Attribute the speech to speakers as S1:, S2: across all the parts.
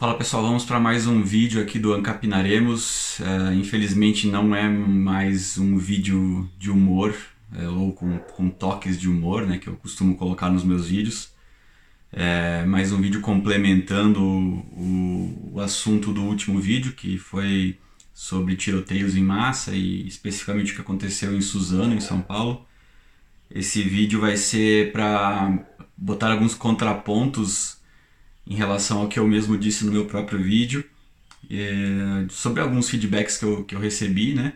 S1: Fala pessoal, vamos para mais um vídeo aqui do Ancapinaremos. É, infelizmente não é mais um vídeo de humor, é, ou com, com, toques de humor, né, que eu costumo colocar nos meus vídeos. É, mais um vídeo complementando o, o assunto do último vídeo, que foi sobre tiroteios em massa e especificamente o que aconteceu em Suzano, em São Paulo. Esse vídeo vai ser para botar alguns contrapontos em relação ao que eu mesmo disse no meu próprio vídeo, é, sobre alguns feedbacks que eu, que eu recebi, né?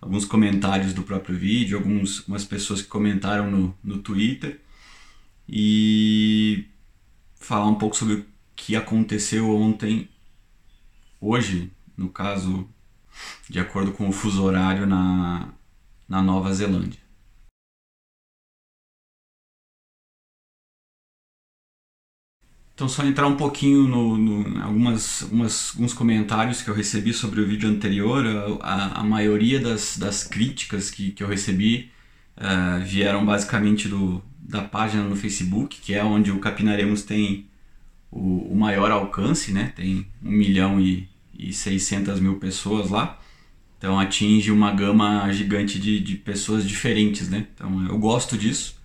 S1: Alguns comentários do próprio vídeo, alguns, algumas pessoas que comentaram no, no Twitter. E falar um pouco sobre o que aconteceu ontem, hoje, no caso, de acordo com o fuso horário na, na Nova Zelândia. Então só entrar um pouquinho no, no algumas, algumas, alguns comentários que eu recebi sobre o vídeo anterior. A, a maioria das, das críticas que, que eu recebi uh, vieram basicamente do, da página no Facebook, que é onde o Capinaremos tem o, o maior alcance, né? Tem 1 milhão e, e 600 mil pessoas lá. Então atinge uma gama gigante de, de pessoas diferentes, né? Então eu gosto disso.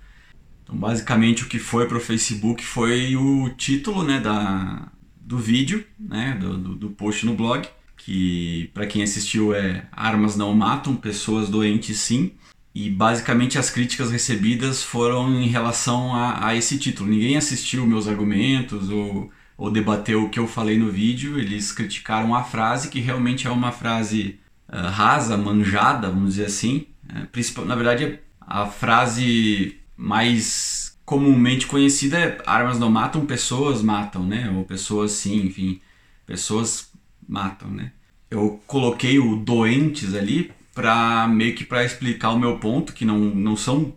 S1: Então, basicamente, o que foi para o Facebook foi o título né, da, do vídeo, né, do, do, do post no blog, que para quem assistiu é Armas não matam, pessoas doentes sim. E basicamente as críticas recebidas foram em relação a, a esse título. Ninguém assistiu meus argumentos ou, ou debateu o que eu falei no vídeo, eles criticaram a frase, que realmente é uma frase uh, rasa, manjada, vamos dizer assim. É, na verdade, a frase mais comumente conhecida é armas não matam, pessoas matam, né? Ou pessoas sim, enfim, pessoas matam, né? Eu coloquei o doentes ali para meio que para explicar o meu ponto, que não, não são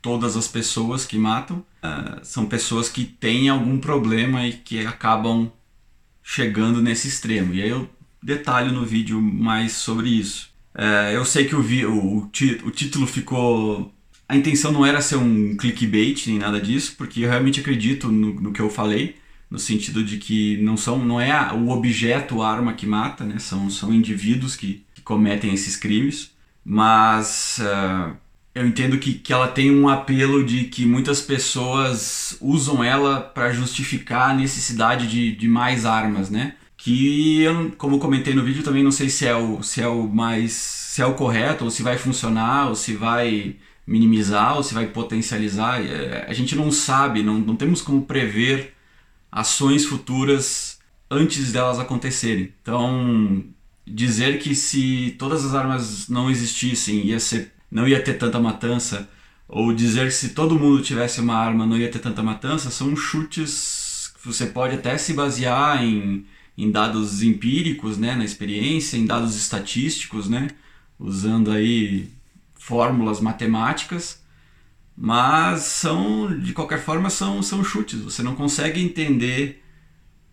S1: todas as pessoas que matam, uh, são pessoas que têm algum problema e que acabam chegando nesse extremo. E aí eu detalho no vídeo mais sobre isso. Uh, eu sei que o, vi, o, o, o título ficou a intenção não era ser um clickbait nem nada disso, porque eu realmente acredito no, no que eu falei, no sentido de que não são não é o objeto a arma que mata, né? São são indivíduos que, que cometem esses crimes, mas uh, eu entendo que, que ela tem um apelo de que muitas pessoas usam ela para justificar a necessidade de, de mais armas, né? Que eu, como comentei no vídeo, também não sei se é o, se é o mais se é o correto ou se vai funcionar ou se vai minimizar ou se vai potencializar. É, a gente não sabe, não, não temos como prever ações futuras antes delas acontecerem. Então, dizer que se todas as armas não existissem, ia ser, não ia ter tanta matança, ou dizer que se todo mundo tivesse uma arma não ia ter tanta matança, são chutes que você pode até se basear em, em dados empíricos, né, na experiência, em dados estatísticos, né, usando aí fórmulas matemáticas, mas são, de qualquer forma, são, são chutes. Você não consegue entender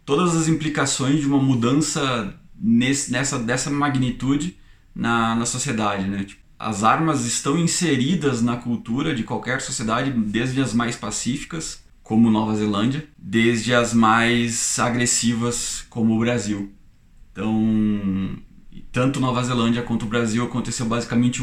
S1: todas as implicações de uma mudança nesse, nessa, dessa magnitude na, na sociedade. Né? Tipo, as armas estão inseridas na cultura de qualquer sociedade, desde as mais pacíficas, como Nova Zelândia, desde as mais agressivas, como o Brasil. Então, tanto Nova Zelândia quanto o Brasil aconteceu basicamente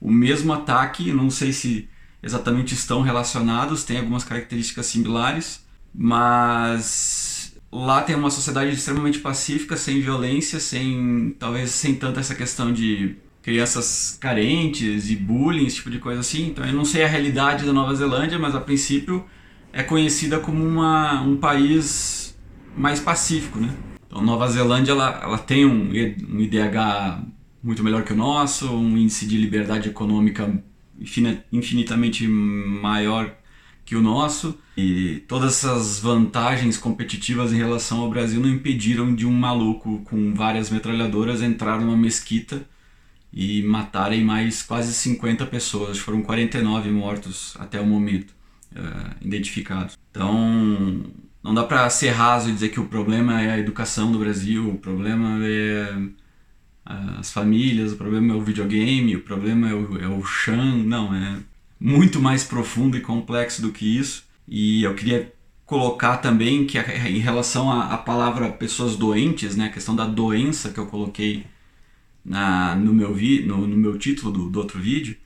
S1: o mesmo ataque, não sei se exatamente estão relacionados, tem algumas características similares, mas lá tem uma sociedade extremamente pacífica, sem violência, sem talvez sem tanta essa questão de crianças carentes e bullying, esse tipo de coisa assim. Então eu não sei a realidade da Nova Zelândia, mas a princípio é conhecida como uma, um país mais pacífico, né? Então Nova Zelândia ela, ela tem um, um IDH muito melhor que o nosso, um índice de liberdade econômica infinitamente maior que o nosso. E todas essas vantagens competitivas em relação ao Brasil não impediram de um maluco com várias metralhadoras entrar numa mesquita e matarem mais quase 50 pessoas. Foram 49 mortos até o momento uh, identificados. Então, não dá para ser raso e dizer que o problema é a educação do Brasil, o problema é as famílias, o problema é o videogame, o problema é o, é o Shan. Não, é muito mais profundo e complexo do que isso. E eu queria colocar também que em relação à, palavra pessoas doentes, né, a questão da doença que eu coloquei na, no, meu vi, no, no meu título do, do, outro vídeo,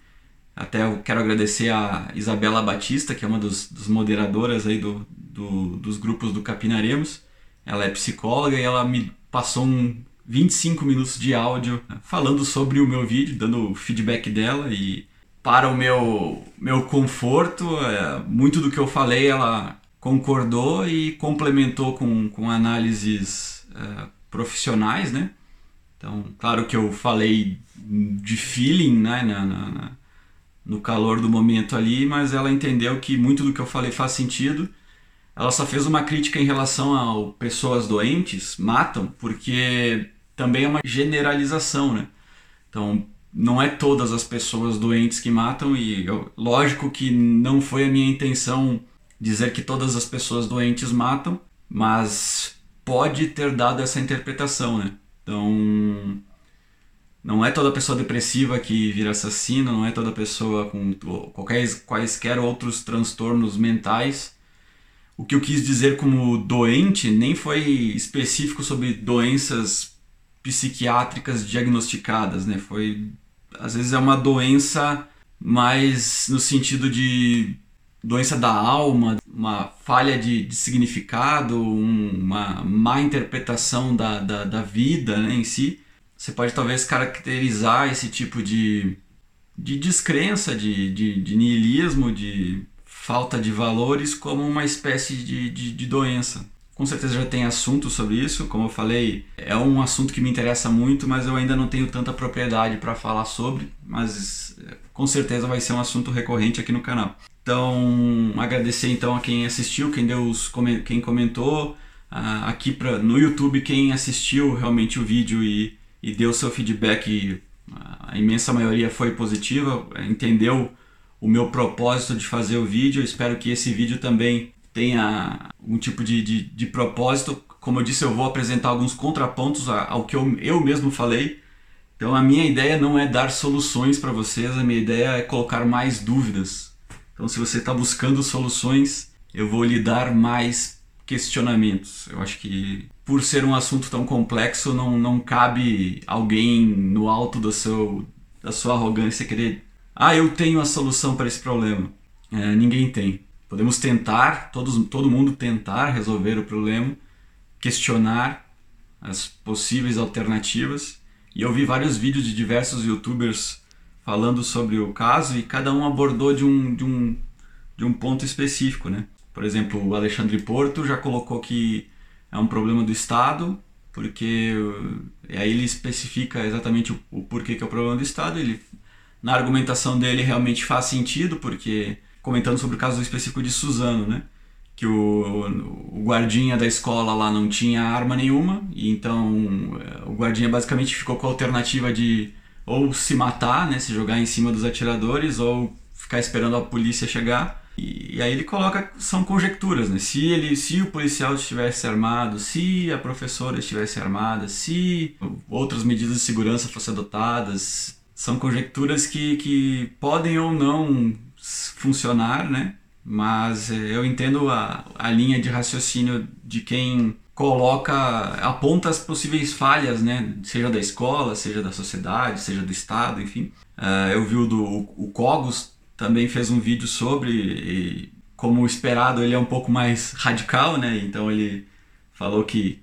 S1: até eu quero agradecer a Isabela Batista, que é uma dos, dos moderadoras aí do, do, dos grupos do Capinaremos. Ela é psicóloga e ela me passou um 25 minutos de áudio falando sobre o meu vídeo, dando feedback dela e para o meu, meu conforto, é, muito do que eu falei ela concordou e complementou com, com análises é, profissionais, né? Então, claro que eu falei de feeling, né, na, na, no calor do momento ali, mas ela entendeu que muito do que eu falei faz sentido. Ela só fez uma crítica em relação ao pessoas doentes matam, porque também é uma generalização, né? Então, não é todas as pessoas doentes que matam e eu, lógico que não foi a minha intenção dizer que todas as pessoas doentes matam, mas pode ter dado essa interpretação, né? Então, não é toda pessoa depressiva que vira assassino, não é toda pessoa com qualquer, quaisquer outros transtornos mentais. O que eu quis dizer como doente nem foi específico sobre doenças psiquiátricas diagnosticadas, né? Foi às vezes é uma doença mais no sentido de doença da alma, uma falha de, de significado, um, uma má interpretação da, da, da vida né, em si. Você pode talvez caracterizar esse tipo de, de descrença, de, de, de niilismo, de falta de valores como uma espécie de, de, de doença. Com certeza já tem assunto sobre isso, como eu falei, é um assunto que me interessa muito, mas eu ainda não tenho tanta propriedade para falar sobre, mas é, com certeza vai ser um assunto recorrente aqui no canal. Então, agradecer então a quem assistiu, quem deu os, quem comentou, aqui pra, no YouTube quem assistiu realmente o vídeo e, e deu seu feedback, a imensa maioria foi positiva, entendeu o meu propósito de fazer o vídeo. Espero que esse vídeo também tenha algum tipo de, de, de, propósito. Como eu disse, eu vou apresentar alguns contrapontos ao que eu, eu mesmo falei. Então a minha ideia não é dar soluções para vocês, a minha ideia é colocar mais dúvidas. Então se você está buscando soluções, eu vou lhe dar mais questionamentos. Eu acho que por ser um assunto tão complexo, não, não cabe alguém no alto do seu, da sua arrogância querer, ah, eu tenho a solução para esse problema. É, ninguém tem. Podemos tentar, todos, todo mundo tentar resolver o problema, questionar as possíveis alternativas. E eu vi vários vídeos de diversos youtubers falando sobre o caso e cada um abordou de um, de um, de um ponto específico. Né? Por exemplo, o Alexandre Porto já colocou que é um problema do Estado, porque aí ele especifica exatamente o, o porquê que é o problema do Estado. Ele, na argumentação dele realmente faz sentido, porque comentando sobre o caso específico de Suzano, né? Que o, o guardinha da escola lá não tinha arma nenhuma, e então é, o guardinha basicamente ficou com a alternativa de ou se matar, né? Se jogar em cima dos atiradores, ou ficar esperando a polícia chegar. E, e aí ele coloca, são conjecturas, né? Se, ele, se o policial estivesse armado, se a professora estivesse armada, se outras medidas de segurança fossem adotadas, são conjecturas que, que podem ou não funcionar, né? Mas eh, eu entendo a, a linha de raciocínio de quem coloca, aponta as possíveis falhas, né? Seja da escola, seja da sociedade, seja do Estado, enfim. Uh, eu vi o do o Cogos também fez um vídeo sobre, e, como esperado, ele é um pouco mais radical, né? Então ele falou que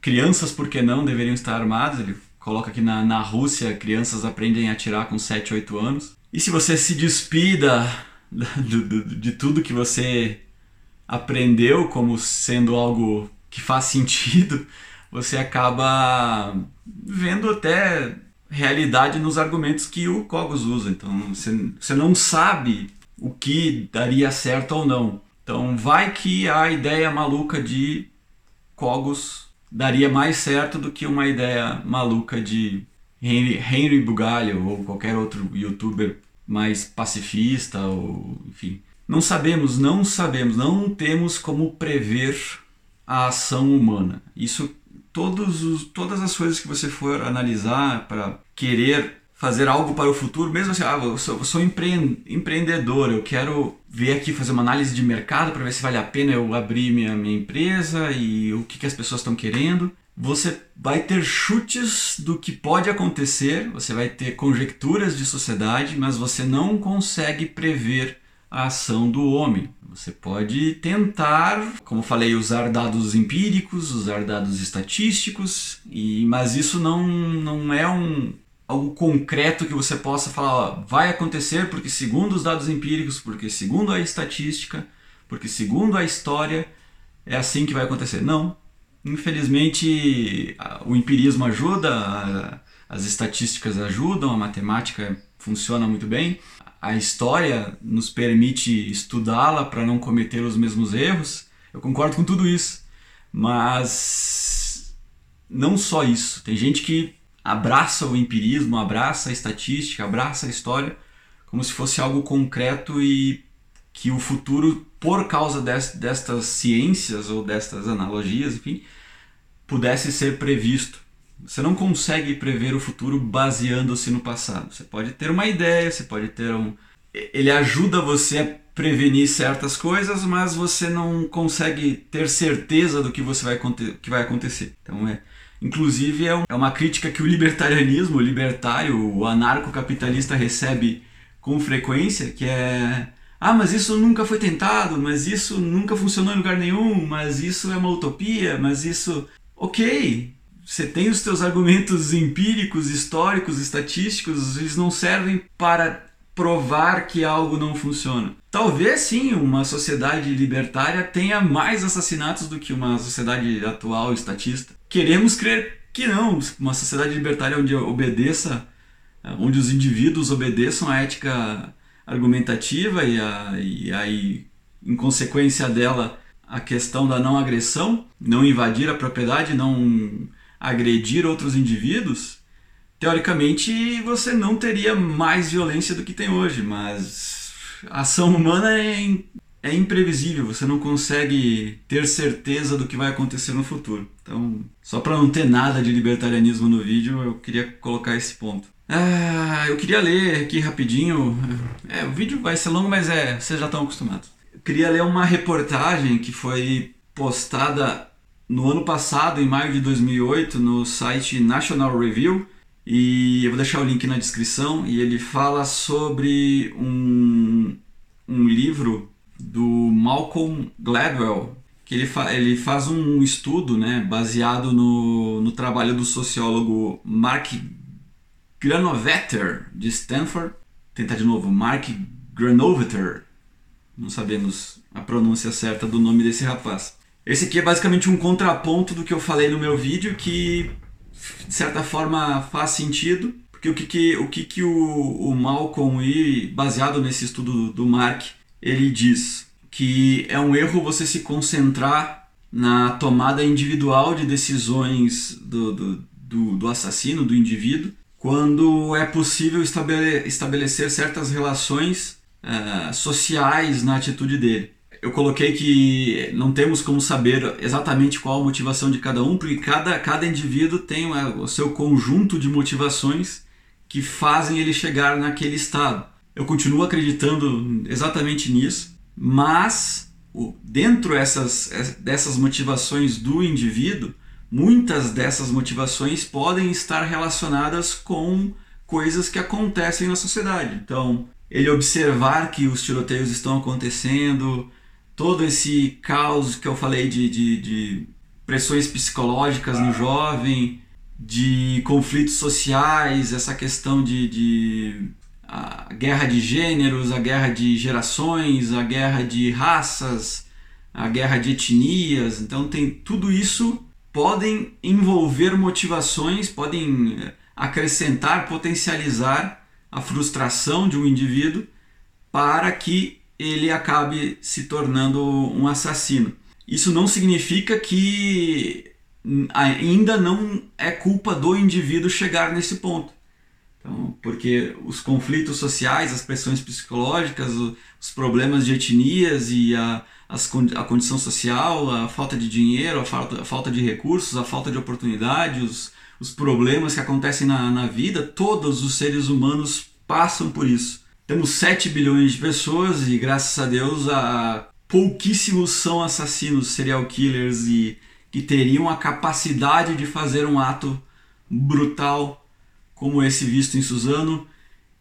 S1: crianças, por que não, deveriam estar armadas. Ele coloca que na, na Rússia crianças aprendem a atirar com 7, 8 anos. E se você se despida de, tudo que você aprendeu como sendo algo que faz sentido, você acaba vendo até realidade nos argumentos que o Cogos usa. Então você, você não sabe o que daria certo ou não. Então vai que a ideia maluca de Cogos daria mais certo do que uma ideia maluca de Henry, Henry Bugalho ou qualquer outro youtuber mais pacifista ou enfim. Não sabemos, não sabemos, não temos como prever a ação humana. Isso todos os, todas as coisas que você for analisar para querer fazer algo para o futuro, mesmo assim, ah, eu sou, eu sou empre empreendedor, eu quero ver aqui, fazer uma análise de mercado para ver se vale a pena eu abrir minha, minha empresa e o que, que as pessoas estão querendo. Você vai ter chutes do que pode acontecer, você vai ter conjecturas de sociedade, mas você não consegue prever a ação do homem. Você pode tentar, como falei, usar dados empíricos, usar dados estatísticos, e, mas isso não, não é um, algo concreto que você possa falar, ó, vai acontecer porque segundo os dados empíricos, porque segundo a estatística, porque segundo a história, é assim que vai acontecer. Não. Infelizmente, o empirismo ajuda, as estatísticas ajudam, a matemática funciona muito bem. A história nos permite estudá-la para não cometer os mesmos erros. Eu concordo com tudo isso. Mas não só isso. Tem gente que abraça o empirismo, abraça a estatística, abraça a história como se fosse algo concreto e que o futuro, por causa destas ciências ou destas analogias, enfim, pudesse ser previsto. Você não consegue prever o futuro baseando-se no passado. Você pode ter uma ideia, você pode ter um. Ele ajuda você a prevenir certas coisas, mas você não consegue ter certeza do que você vai que vai acontecer. Então é, Inclusive, é, é uma crítica que o libertarianismo, o libertário, o anarcocapitalista recebe com frequência, que é ah, mas isso nunca foi tentado, mas isso nunca funcionou em lugar nenhum, mas isso é uma utopia, mas isso. Ok, você tem os teus argumentos empíricos, históricos, estatísticos, eles não servem para provar que algo não funciona. Talvez sim, uma sociedade libertária tenha mais assassinatos do que uma sociedade atual estatista. Queremos crer que não, uma sociedade libertária onde obedeça, onde os indivíduos obedeçam a ética argumentativa e, a, e aí, em consequência dela, a questão da não agressão, não invadir a propriedade, não agredir outros indivíduos, teoricamente você não teria mais violência do que tem hoje, mas a ação humana é é imprevisível, você não consegue ter certeza do que vai acontecer no futuro. Então, só para não ter nada de libertarianismo no vídeo, eu queria colocar esse ponto. Ah, eu queria ler aqui rapidinho. É, o vídeo vai ser longo, mas é, vocês já estão acostumados. Eu queria ler uma reportagem que foi postada no ano passado, em maio de 2008, no site National Review. E eu vou deixar o link na descrição. E ele fala sobre um, um livro do Malcolm Gladwell, que ele, fa ele faz um estudo né, baseado no, no trabalho do sociólogo Mark Granovetter, de Stanford. Tentar de novo, Mark Granovetter. Não sabemos a pronúncia certa do nome desse rapaz. Esse aqui é basicamente um contraponto do que eu falei no meu vídeo, que de certa forma faz sentido, porque o que, que, o, que, que o, o Malcolm, e baseado nesse estudo do, Mark, ele diz que é um erro você se concentrar na tomada individual de decisões do, do, do, do assassino, do indivíduo, quando é possível estabelecer certas relações uh, sociais na atitude dele. Eu coloquei que não temos como saber exatamente qual a motivação de cada um, porque cada, cada indivíduo tem o seu conjunto de motivações que fazem ele chegar naquele estado. Eu continuo acreditando exatamente nisso, mas dentro essas, dessas motivações do indivíduo, muitas dessas motivações podem estar relacionadas com coisas que acontecem na sociedade. Então, ele observar que os tiroteios estão acontecendo, todo esse caos que eu falei de, de, de pressões psicológicas no jovem, de conflitos sociais, essa questão de, de a guerra de gêneros, a guerra de gerações, a guerra de raças, a guerra de etnias. Então tem tudo isso podem envolver motivações, podem eh, acrescentar, potencializar a frustração de um indivíduo para que ele acabe se tornando um assassino. Isso não significa que ainda não é culpa do indivíduo chegar nesse ponto. Então, porque os conflitos sociais, as pressões psicológicas, os problemas de etnias e a, as, a condição social, a falta de dinheiro, a falta, a falta de recursos, a falta de oportunidades, os, os problemas que acontecem na, na vida, todos os seres humanos passam por isso. Temos 7 bilhões de pessoas e, graças a Deus, a pouquíssimos são assassinos, serial killers e que teriam a capacidade de fazer um ato brutal como esse visto em Suzano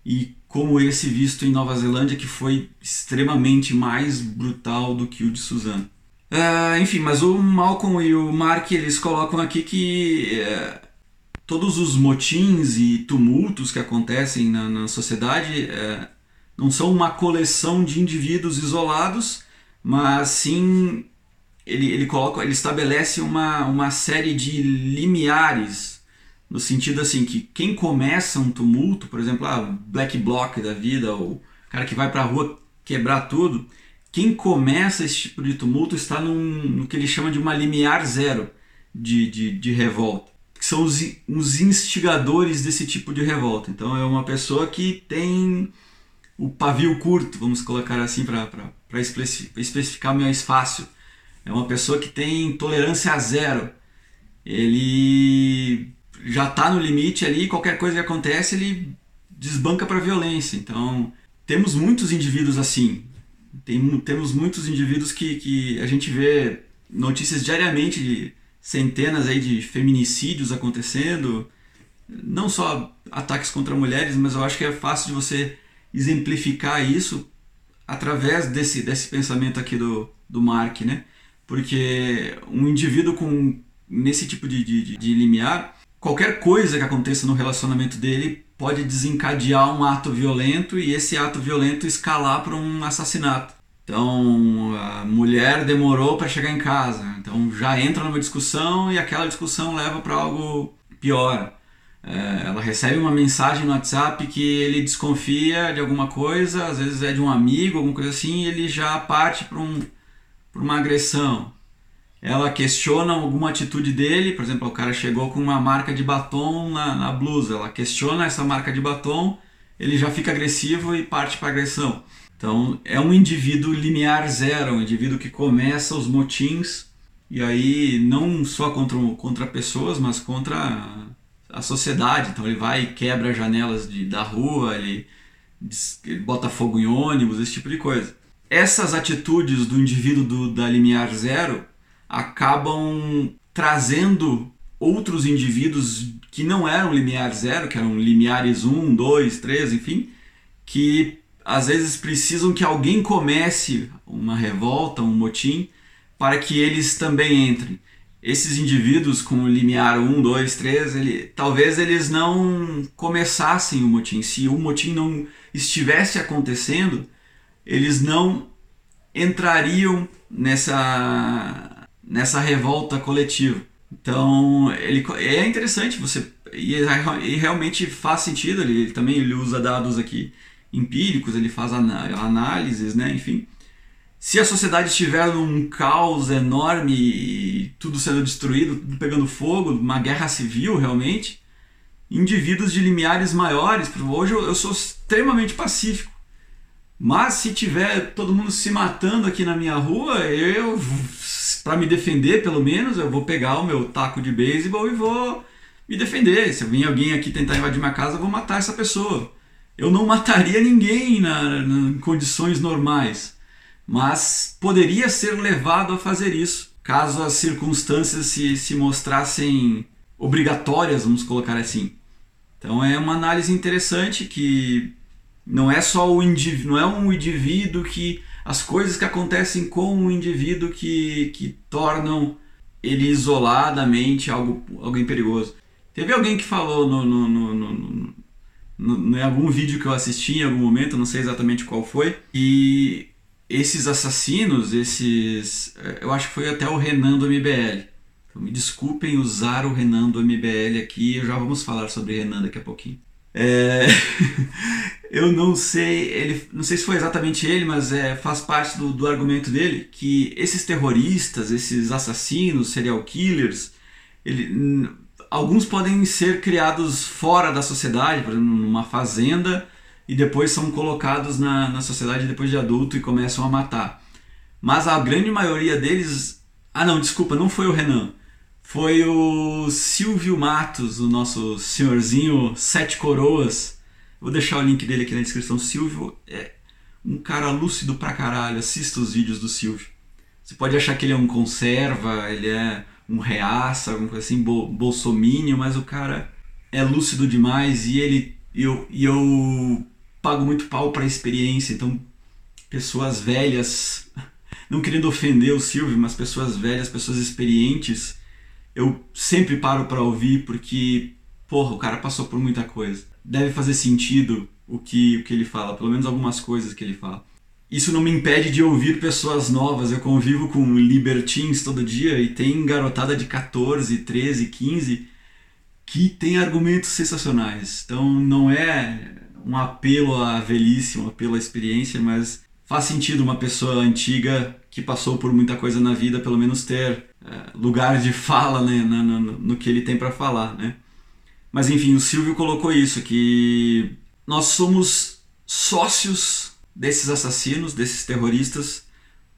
S1: e como esse visto em Nova Zelândia, que foi extremamente mais brutal do que o de Suzano. Uh, enfim, mas o Malcolm e o Mark eles colocam aqui que uh, todos os motins e tumultos que acontecem na, na sociedade uh, não são uma coleção de indivíduos isolados, mas sim ele, ele coloca, ele estabelece uma, uma série de limiares no sentido assim que quem começa um tumulto, por exemplo, a ah, Black Bloc da vida, ou o cara que vai para a rua quebrar tudo, quem começa esse tipo de tumulto está num, no que ele chama de uma limiar zero de, de, de revolta, que são os, os instigadores desse tipo de revolta. Então é uma pessoa que tem o pavio curto, vamos colocar assim para especificar mais fácil. É uma pessoa que tem tolerância a zero. Ele já está no limite ali, qualquer coisa que acontece, ele desbanca para violência. Então, temos muitos indivíduos assim. Tem, temos muitos indivíduos que, que a gente vê notícias diariamente de centenas aí de feminicídios acontecendo. Não só ataques contra mulheres, mas eu acho que é fácil de você exemplificar isso através desse, desse pensamento aqui do, do Mark, né? Porque um indivíduo com nesse tipo de, de, de limiar, qualquer coisa que aconteça no relacionamento dele pode desencadear um ato violento e esse ato violento escalar para um assassinato. Então, a mulher demorou para chegar em casa, então já entra numa discussão e aquela discussão leva para algo pior. É, ela recebe uma mensagem no WhatsApp que ele desconfia de alguma coisa, às vezes é de um amigo, alguma coisa assim, e ele já parte para um, uma agressão. Ela questiona alguma atitude dele, por exemplo, o cara chegou com uma marca de batom na, na blusa, ela questiona essa marca de batom, ele já fica agressivo e parte para agressão. Então é um indivíduo linear zero, um indivíduo que começa os motins e aí não só contra, contra pessoas, mas contra a sociedade. Então ele vai e quebra janelas de, da rua, ele, ele bota fogo em ônibus, esse tipo de coisa. Essas atitudes do indivíduo do, da limiar zero acabam trazendo outros indivíduos que não eram limiar zero, que eram limiares 1, 2, 3, enfim, que às vezes precisam que alguém comece uma revolta, um motim, para que eles também entrem esses indivíduos com o limiar 1, 2, 3, ele, talvez eles não começassem o motim. Se o motim não estivesse acontecendo, eles não entrariam nessa, nessa revolta coletiva. Então, ele, é interessante você e, e realmente faz sentido. Ele, ele, também ele usa dados aqui empíricos, ele faz análises, né? Enfim, se a sociedade estiver num caos enorme e tudo sendo destruído, tudo pegando fogo, uma guerra civil realmente, indivíduos de limiares maiores, hoje eu, sou extremamente pacífico, mas se tiver todo mundo se matando aqui na minha rua, eu, para me defender pelo menos, eu vou pegar o meu taco de beisebol e vou me defender. Se vir alguém aqui tentar invadir minha casa, eu vou matar essa pessoa. Eu não mataria ninguém na, na em condições normais mas poderia ser levado a fazer isso caso as circunstâncias se, se mostrassem obrigatórias, vamos colocar assim. Então é uma análise interessante que não é só o indivíduo, não é um indivíduo que as coisas que acontecem com o indivíduo que, que tornam ele isoladamente algo alguém perigoso. Teve alguém que falou no, no, no, no, no, em algum vídeo que eu assisti em algum momento, não sei exatamente qual foi, e esses assassinos, esses. Eh, eu acho que foi até o Renan do MBL. Então, me desculpem usar o Renan do MBL aqui, já vamos falar sobre Renan daqui a pouquinho. É... eu não sei, ele, não sei se foi exatamente ele, mas é, faz parte do, do argumento dele que esses terroristas, esses assassinos, serial killers, ele, alguns podem ser criados fora da sociedade, por exemplo, numa fazenda e depois são colocados na, na sociedade depois de adulto e começam a matar. Mas a grande maioria deles. Ah, não, desculpa, não foi o Renan. Foi o Silvio Matos, o nosso senhorzinho Sete Coroas. Vou deixar o link dele aqui na descrição. Silvio é um cara lúcido pra caralho. Assista os vídeos do Silvio. Você pode achar que ele é um conserva, ele é um reaça, alguma coisa assim, bol bolsomínio, mas o cara é lúcido demais e ele eu, e eu pago muito pau pra experiência. Então, pessoas velhas, não querendo ofender o Silvio, mas pessoas velhas, pessoas experientes eu sempre paro para ouvir porque, porra, o cara passou por muita coisa. Deve fazer sentido o que, o que ele fala, pelo menos algumas coisas que ele fala. Isso não me impede de ouvir pessoas novas. Eu convivo com libertins todo dia e tem garotada de 14, 13, 15 que tem argumentos sensacionais. Então não é um apelo à velhice, um apelo à experiência, mas faz sentido uma pessoa antiga que passou por muita coisa na vida, pelo menos ter é, lugar de fala né, no, no, no que ele tem para falar. Né? Mas enfim, o Silvio colocou isso, que nós somos sócios desses assassinos, desses terroristas,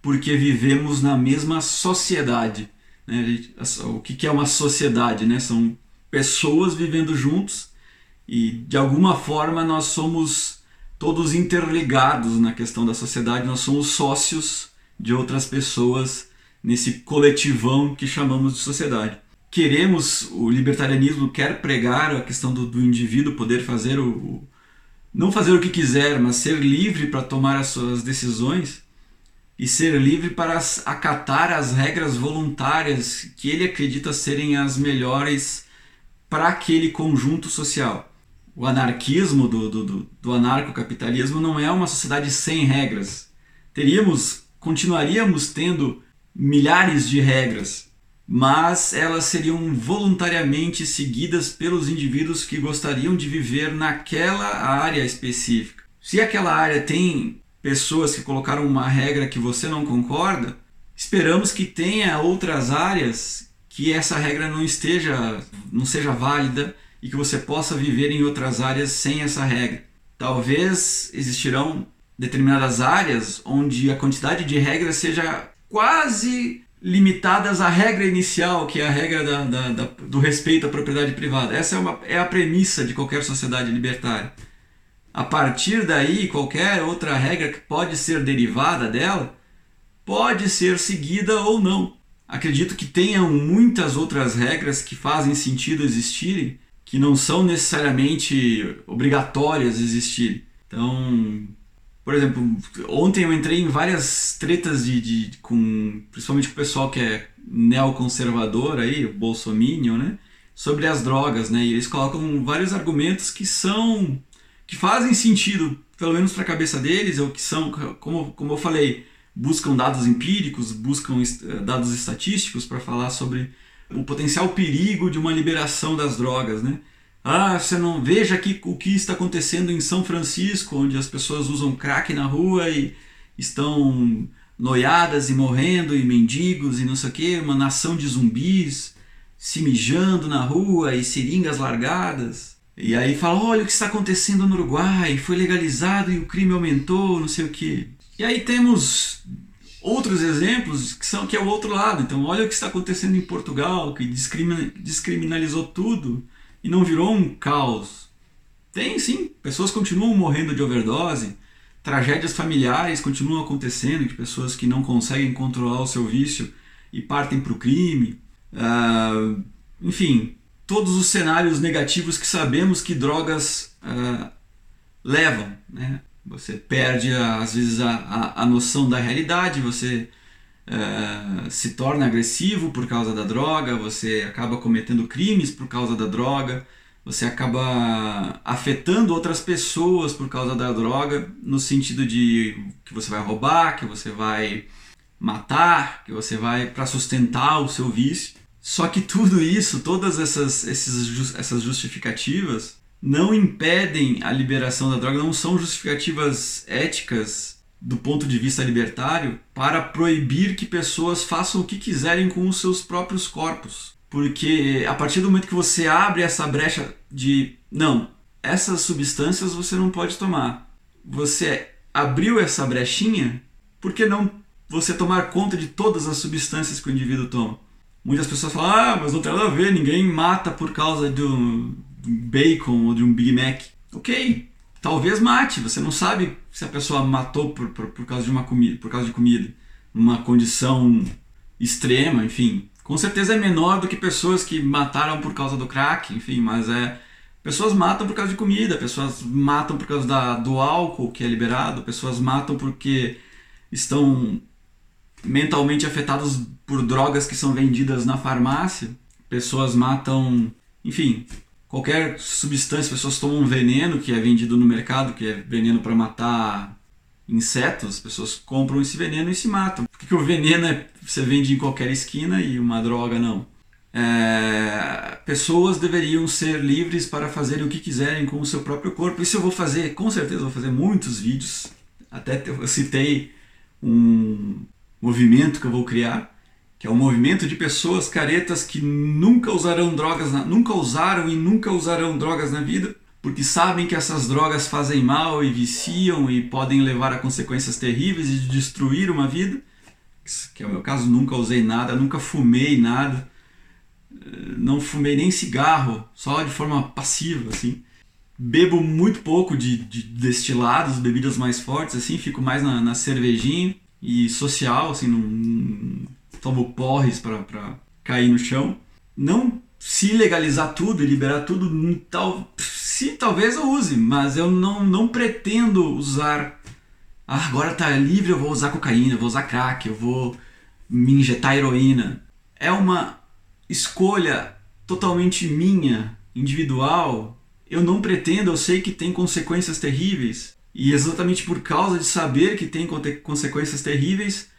S1: porque vivemos na mesma sociedade. Né? O que é uma sociedade? Né? São pessoas vivendo juntos e de alguma forma nós somos todos interligados na questão da sociedade, nós somos sócios de outras pessoas nesse coletivão que chamamos de sociedade. Queremos, o libertarianismo quer pregar a questão do, do indivíduo poder fazer o, o, não fazer o que quiser, mas ser livre para tomar as suas decisões e ser livre para acatar as regras voluntárias que ele acredita serem as melhores para aquele conjunto social o anarquismo do, do, do anarcocapitalismo não é uma sociedade sem regras. Teríamos, continuaríamos tendo milhares de regras, mas elas seriam voluntariamente seguidas pelos indivíduos que gostariam de viver naquela área específica. Se aquela área tem pessoas que colocaram uma regra que você não concorda, esperamos que tenha outras áreas que essa regra não esteja, não seja válida e que você possa viver em outras áreas sem essa regra. Talvez existirão determinadas áreas onde a quantidade de regras seja quase limitadas à regra inicial, que é a regra da, da, da, do respeito à propriedade privada. Essa é, uma, é a premissa de qualquer sociedade libertária. A partir daí, qualquer outra regra que pode ser derivada dela pode ser seguida ou não. Acredito que tenham muitas outras regras que fazem sentido existirem que não são necessariamente obrigatórias existir. Então, por exemplo, ontem eu entrei em várias tretas de, de, com, principalmente com o pessoal que é neoconservador aí, o bolsominion, né? Sobre as drogas, né? E eles colocam vários argumentos que são que fazem sentido, pelo menos para a cabeça deles, ou que são, como, como eu falei, buscam dados empíricos, buscam dados estatísticos para falar sobre o potencial perigo de uma liberação das drogas, né? Ah, você não veja aqui o que está acontecendo em São Francisco, onde as pessoas usam crack na rua e estão noiadas e morrendo e mendigos e não sei o que, uma nação de zumbis se mijando na rua e seringas largadas. E aí fala, olha o que está acontecendo no Uruguai, foi legalizado e o crime aumentou, não sei o que. E aí temos outros exemplos que são que é o outro lado. Então, olha o que está acontecendo em Portugal, que descriminalizou tudo e não virou um caos. Tem sim, pessoas continuam morrendo de overdose, tragédias familiares continuam acontecendo de pessoas que não conseguem controlar o seu vício e partem para o crime. Uh, enfim, todos os cenários negativos que sabemos que drogas uh, levam. Né? Você perde, às vezes, a, a, a noção da realidade, você uh, se torna agressivo por causa da droga, você acaba cometendo crimes por causa da droga, você acaba afetando outras pessoas por causa da droga, no sentido de que você vai roubar, que você vai matar, que você vai para sustentar o seu vício. Só que tudo isso, todas essas, esses, essas justificativas, não impedem a liberação da droga, não são justificativas éticas do ponto de vista libertário para proibir que pessoas façam o que quiserem com os seus próprios corpos. Porque a partir do momento que você abre essa brecha de não, essas substâncias você não pode tomar. Você abriu essa brechinha, por que não você tomar conta de todas as substâncias que o indivíduo toma? Muitas pessoas falam, ah, mas não tem nada a ver, ninguém mata por causa um bacon ou de um Big Mac. Ok, talvez mate, você não sabe se a pessoa matou por, por, por causa de uma comida, por causa de comida, numa condição extrema, enfim. Com certeza é menor do que pessoas que mataram por causa do crack, enfim, mas é pessoas matam por causa de comida, pessoas matam por causa da, do álcool que é liberado, pessoas matam porque estão mentalmente afetados por drogas que são vendidas na farmácia, pessoas matam, enfim, qualquer substância, pessoas tomam veneno que é vendido no mercado, que é veneno para matar insetos, as pessoas compram esse veneno e se matam. Por que, o veneno é, você vende em qualquer esquina e uma droga não? É, pessoas deveriam ser livres para fazerem o que quiserem com o seu próprio corpo. Isso eu vou fazer, com certeza vou fazer muitos vídeos. Até eu citei um movimento que eu vou criar, que é um movimento de pessoas caretas que nunca usarão drogas, na, nunca usaram e nunca usarão drogas na vida, porque sabem que essas drogas fazem mal e viciam e podem levar a consequências terríveis de destruir uma vida. Que é o meu caso, nunca usei nada, nunca fumei nada, não fumei nem cigarro, só de forma passiva, assim. Bebo muito pouco de, de destilados, bebidas mais fortes, assim, fico mais na, na cervejinha e social, assim, não, tomo porres para cair no chão. Não se legalizar tudo e liberar tudo, tal, se talvez eu use, mas eu não, não pretendo usar. Ah, agora tá livre, eu vou usar cocaína, eu vou usar crack, eu vou me injetar heroína. É uma escolha totalmente minha, individual. Eu não pretendo, eu sei que tem consequências terríveis. E exatamente por causa de saber que tem consequências terríveis,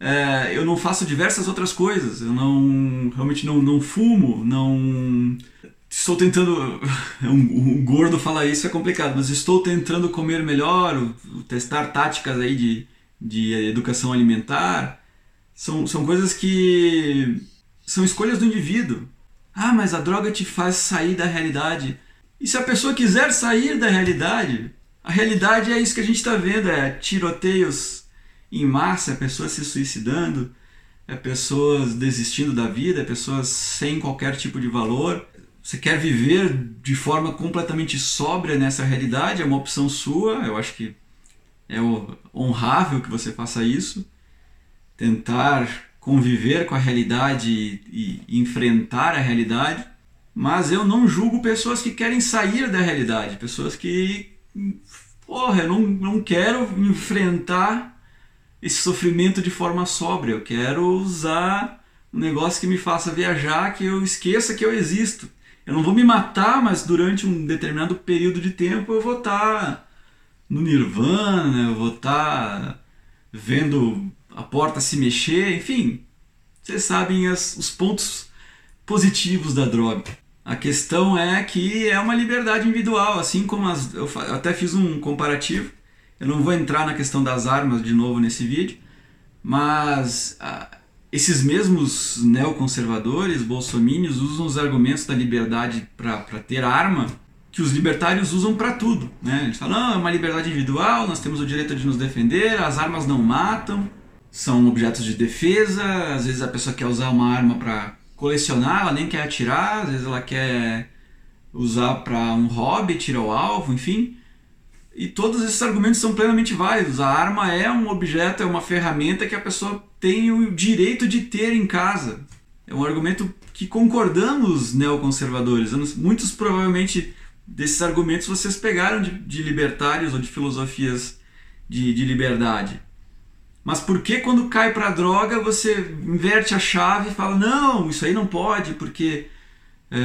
S1: é, eu não faço diversas outras coisas. Eu não realmente não, não fumo, não estou tentando. Um, um, gordo falar isso é complicado, mas estou tentando comer melhor, testar táticas aí de, de educação alimentar. São, são coisas que são escolhas do indivíduo. Ah, mas a droga te faz sair da realidade. E se a pessoa quiser sair da realidade, a realidade é isso que a gente está vendo: é tiroteios em massa, é pessoas se suicidando, é pessoas desistindo da vida, é pessoas sem qualquer tipo de valor. Você quer viver de forma completamente sóbria nessa realidade, é uma opção sua, eu acho que é honrável que você faça isso. Tentar conviver com a realidade e, enfrentar a realidade, mas eu não julgo pessoas que querem sair da realidade, pessoas que, porra, eu não, não quero enfrentar esse sofrimento de forma sóbria. Eu quero usar um negócio que me faça viajar, que eu esqueça que eu existo. Eu não vou me matar, mas durante um determinado período de tempo eu vou estar tá no nirvana, eu vou estar tá vendo a porta se mexer, enfim. Vocês sabem as, os pontos positivos da droga. A questão é que é uma liberdade individual, assim como as, eu até fiz um comparativo eu não vou entrar na questão das armas de novo nesse vídeo, mas ah, esses mesmos neoconservadores, bolsomínios, usam os argumentos da liberdade para ter arma que os libertários usam para tudo. Né? Eles falam, não, é uma liberdade individual, nós temos o direito de nos defender, as armas não matam, são objetos de defesa, às vezes a pessoa quer usar uma arma para colecionar, ela nem quer atirar, às vezes ela quer usar para um hobby, tirar o alvo, enfim. E todos esses argumentos são plenamente válidos. A arma é um objeto, é uma ferramenta que a pessoa tem o direito de ter em casa. É um argumento que concordamos neoconservadores. Muitos provavelmente desses argumentos vocês pegaram de, de libertários ou de filosofias de, de liberdade. Mas por que quando cai para droga você inverte a chave e fala não, isso aí não pode porque é,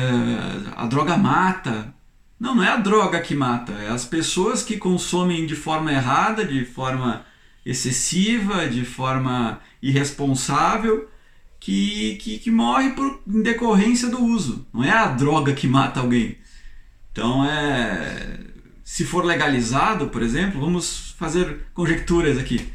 S1: a droga mata? Não, não é a droga que mata, é as pessoas que consomem de forma errada, de forma excessiva, de forma irresponsável, que, que, que morre por em decorrência do uso. Não é a droga que mata alguém. Então é. Se for legalizado, por exemplo, vamos fazer conjecturas aqui.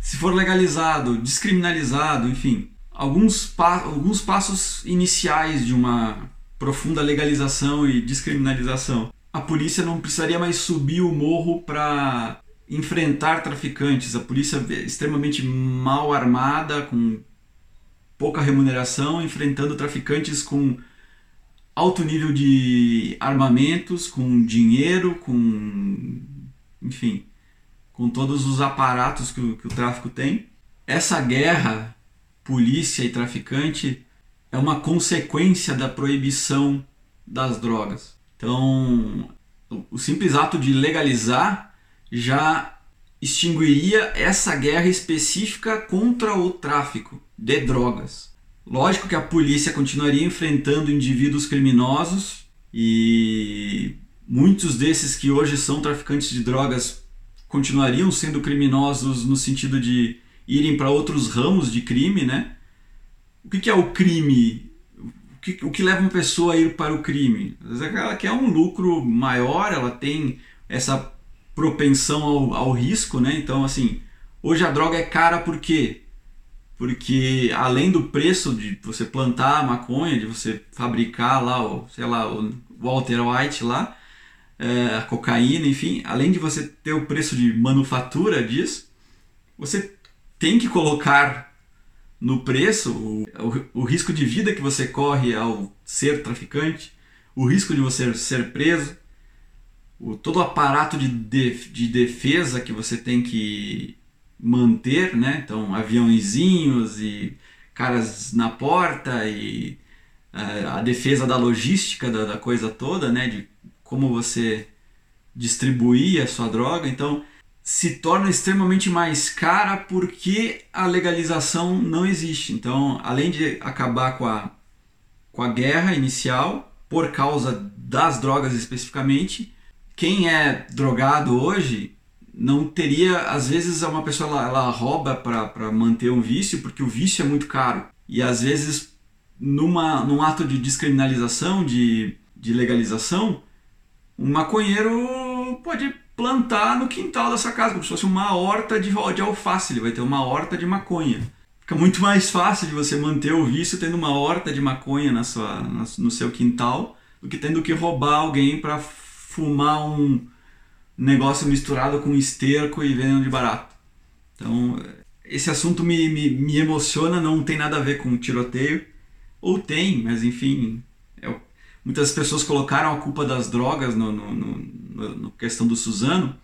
S1: Se for legalizado, descriminalizado, enfim, alguns, pa alguns passos iniciais de uma profunda legalização e descriminalização. A polícia não precisaria mais subir o morro para enfrentar traficantes. A polícia é extremamente mal armada, com pouca remuneração, enfrentando traficantes com alto nível de armamentos, com dinheiro, com. enfim, com todos os aparatos que o, que o tráfico tem. Essa guerra, polícia e traficante, é uma consequência da proibição das drogas. Então, o simples ato de legalizar já extinguiria essa guerra específica contra o tráfico de drogas. Lógico que a polícia continuaria enfrentando indivíduos criminosos e muitos desses que hoje são traficantes de drogas continuariam sendo criminosos no sentido de irem para outros ramos de crime, né? O que, é o crime? O que, o que leva uma pessoa a ir para o crime? Ela quer um lucro maior, ela tem essa propensão ao, ao risco, né? Então, assim, hoje a droga é cara por quê? Porque além do preço de você plantar a maconha, de você fabricar lá, o, sei lá, o Walter White lá, é, a cocaína, enfim, além de você ter o preço de manufatura disso, você tem que colocar no preço o, o, o risco de vida que você corre ao ser traficante, o risco de você ser preso, o, todo o aparato de, de, de defesa que você tem que manter, né? Então, aviãozinhos e caras na porta e uh, a defesa da logística da, da, coisa toda, né? De como você distribuir a sua droga. Então, se torna extremamente mais cara porque a legalização não existe. Então, além de acabar com a, com a guerra inicial, por causa das drogas especificamente, quem é drogado hoje não teria, às vezes uma pessoa ela, ela rouba para manter um vício porque o vício é muito caro. E às vezes numa, num ato de descriminalização, de, de legalização, um maconheiro pode plantar no quintal da sua casa, como se fosse uma horta de, de alface, ele vai ter uma horta de maconha. Fica muito mais fácil de você manter o vício tendo uma horta de maconha na sua, no seu quintal do que tendo que roubar alguém para fumar um negócio misturado com esterco e veneno de barato. Então, esse assunto me, me, me emociona, não tem nada a ver com tiroteio. Ou tem, mas enfim. Muitas pessoas colocaram a culpa das drogas no, no, no, no questão do Suzano,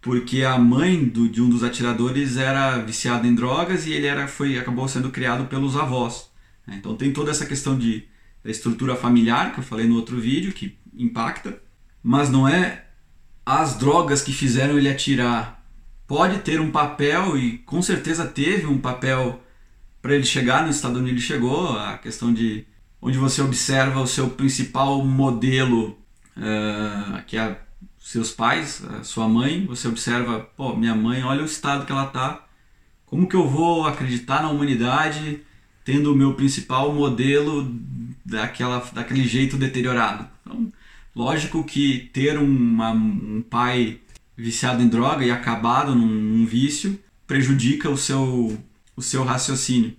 S1: porque a mãe do, de um dos atiradores era viciada em drogas e ele era, foi, acabou sendo criado pelos avós. Né? Então tem toda essa questão de, da estrutura familiar, que eu falei no outro vídeo, que impacta mas não é as drogas que fizeram ele atirar. Pode ter um papel, e com certeza teve um papel para ele chegar no estado onde ele chegou, a questão de onde você observa o seu principal modelo, uh, que é seus pais, a sua mãe, você observa, pô, minha mãe, olha o estado que ela tá. Como que eu vou acreditar na humanidade tendo o meu principal modelo daquela, daquele jeito deteriorado? Então, Lógico que ter uma, um pai viciado em droga e acabado num, num, vício prejudica o seu, o seu raciocínio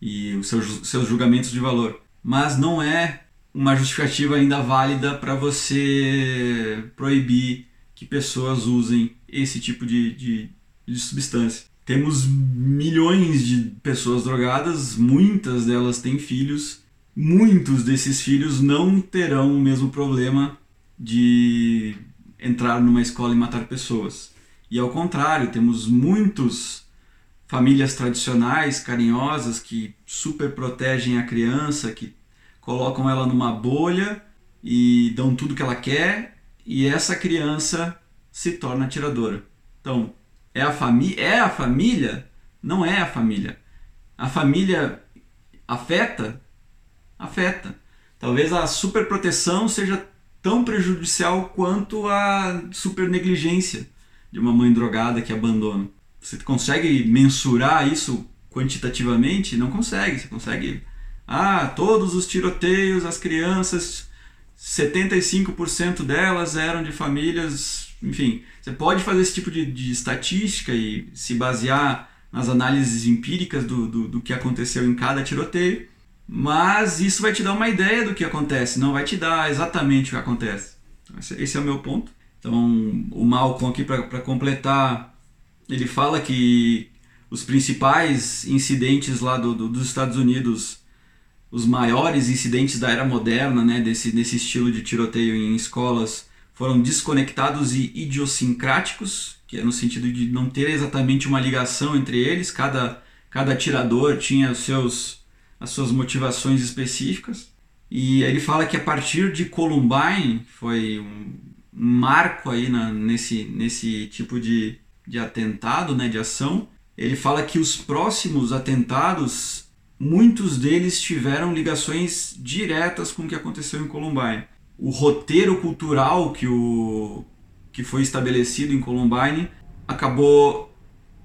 S1: e os seus, seus julgamentos de valor. Mas não é uma justificativa ainda válida para você proibir que pessoas usem esse tipo de, de, de substância. Temos milhões de pessoas drogadas, muitas delas têm filhos muitos desses filhos não terão o mesmo problema de entrar numa escola e matar pessoas. E ao contrário, temos muitos famílias tradicionais, carinhosas, que super protegem a criança, que colocam ela numa bolha e dão tudo que ela quer, e essa criança se torna atiradora. Então, é a família, é a família? Não é a família. A família afeta afeta. Talvez a superproteção seja tão prejudicial quanto a super negligência de uma mãe drogada que abandona. Você consegue mensurar isso quantitativamente? Não consegue. Você consegue. Ah, todos os tiroteios, as crianças, 75% delas eram de famílias. Enfim, você pode fazer esse tipo de, de estatística e se basear nas análises empíricas do, do, do que aconteceu em cada tiroteio mas isso vai te dar uma ideia do que acontece, não vai te dar exatamente o que acontece. Esse é o meu ponto. Então, o Malcolm aqui, para completar, ele fala que os principais incidentes lá do, do, dos Estados Unidos, os maiores incidentes da era moderna, né, desse, desse estilo de tiroteio em escolas, foram desconectados e idiosincráticos, que é no sentido de não ter exatamente uma ligação entre eles, cada, cada atirador tinha os seus, as suas motivações específicas. E ele fala que a partir de Columbine foi um marco aí na, nesse, nesse tipo de, de atentado, né, de ação. Ele fala que os próximos atentados, muitos deles tiveram ligações diretas com o que aconteceu em Columbine. O roteiro cultural que, o, que foi estabelecido em Columbine acabou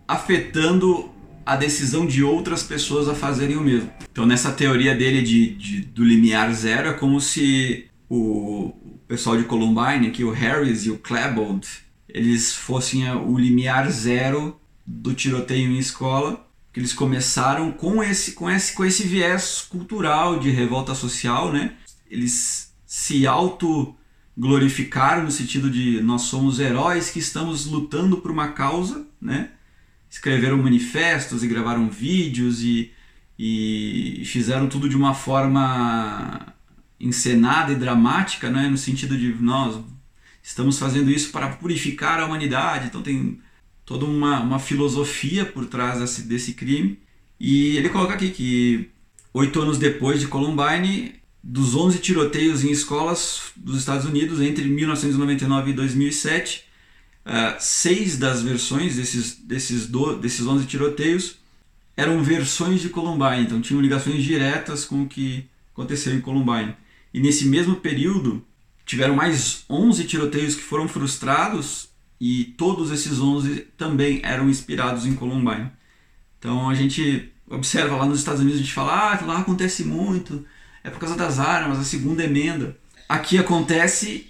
S1: afetando a decisão de outras pessoas a fazerem o mesmo. Então, nessa teoria dele de, de do limiar zero, é como se o, pessoal de Columbine, aqui, o Harris e o Klebold, eles fossem o limiar zero do tiroteio em escola, que eles começaram com esse, com esse, com esse viés cultural de revolta social, né? Eles se auto glorificaram no sentido de nós somos heróis que estamos lutando por uma causa, né? escreveram manifestos e gravaram vídeos e, e fizeram tudo de uma forma encenada e dramática, né? no sentido de nós estamos fazendo isso para purificar a humanidade, então tem toda uma, uma filosofia por trás desse, desse crime. E ele coloca aqui que oito anos depois de Columbine, dos 11 tiroteios em escolas dos Estados Unidos entre 1999 e 2007, Uh, seis das versões desses, desses, do, desses 11 tiroteios eram versões de Columbine, então tinham ligações diretas com o que aconteceu em Columbine. E nesse mesmo período, tiveram mais 11 tiroteios que foram frustrados e todos esses 11 também eram inspirados em Columbine. Então a gente observa lá nos Estados Unidos, a gente fala, ah, lá acontece muito, é por causa das armas, a segunda emenda. Aqui acontece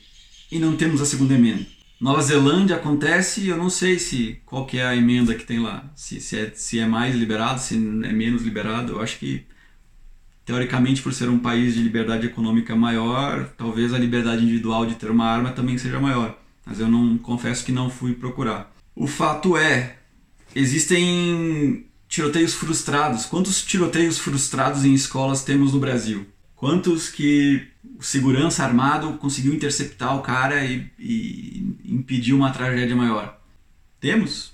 S1: e não temos a segunda emenda. Nova Zelândia acontece, eu não sei se qual que é a emenda que tem lá, se, se, é, se é mais liberado, se é menos liberado. Eu acho que teoricamente por ser um país de liberdade econômica maior, talvez a liberdade individual de ter uma arma também seja maior. Mas eu não confesso que não fui procurar. O fato é, existem tiroteios frustrados. Quantos tiroteios frustrados em escolas temos no Brasil? Quantos que o segurança armado conseguiu interceptar o cara e, e impedir uma tragédia maior? Temos?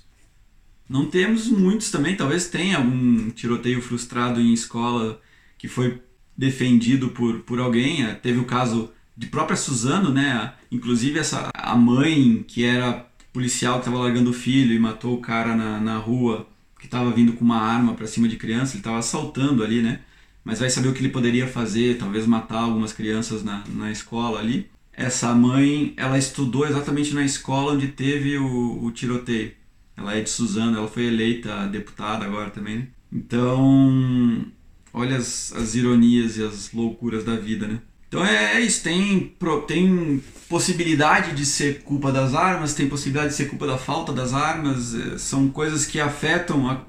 S1: Não temos muitos também, talvez tenha algum tiroteio frustrado em escola que foi defendido por, por alguém. Teve o caso de própria Suzano, né? Inclusive essa, a mãe que era policial que estava largando o filho e matou o cara na, na rua que estava vindo com uma arma para cima de criança, ele estava assaltando ali, né? mas vai saber o que ele poderia fazer, talvez matar algumas crianças na, na escola ali. Essa mãe, ela estudou exatamente na escola onde teve o, o tiroteio. Ela é de Suzano, ela foi eleita deputada agora também, né? Então, olha as, as ironias e as loucuras da vida, né? Então é, é isso, tem, tem possibilidade de ser culpa das armas, tem possibilidade de ser culpa da falta das armas, é, são coisas que afetam a,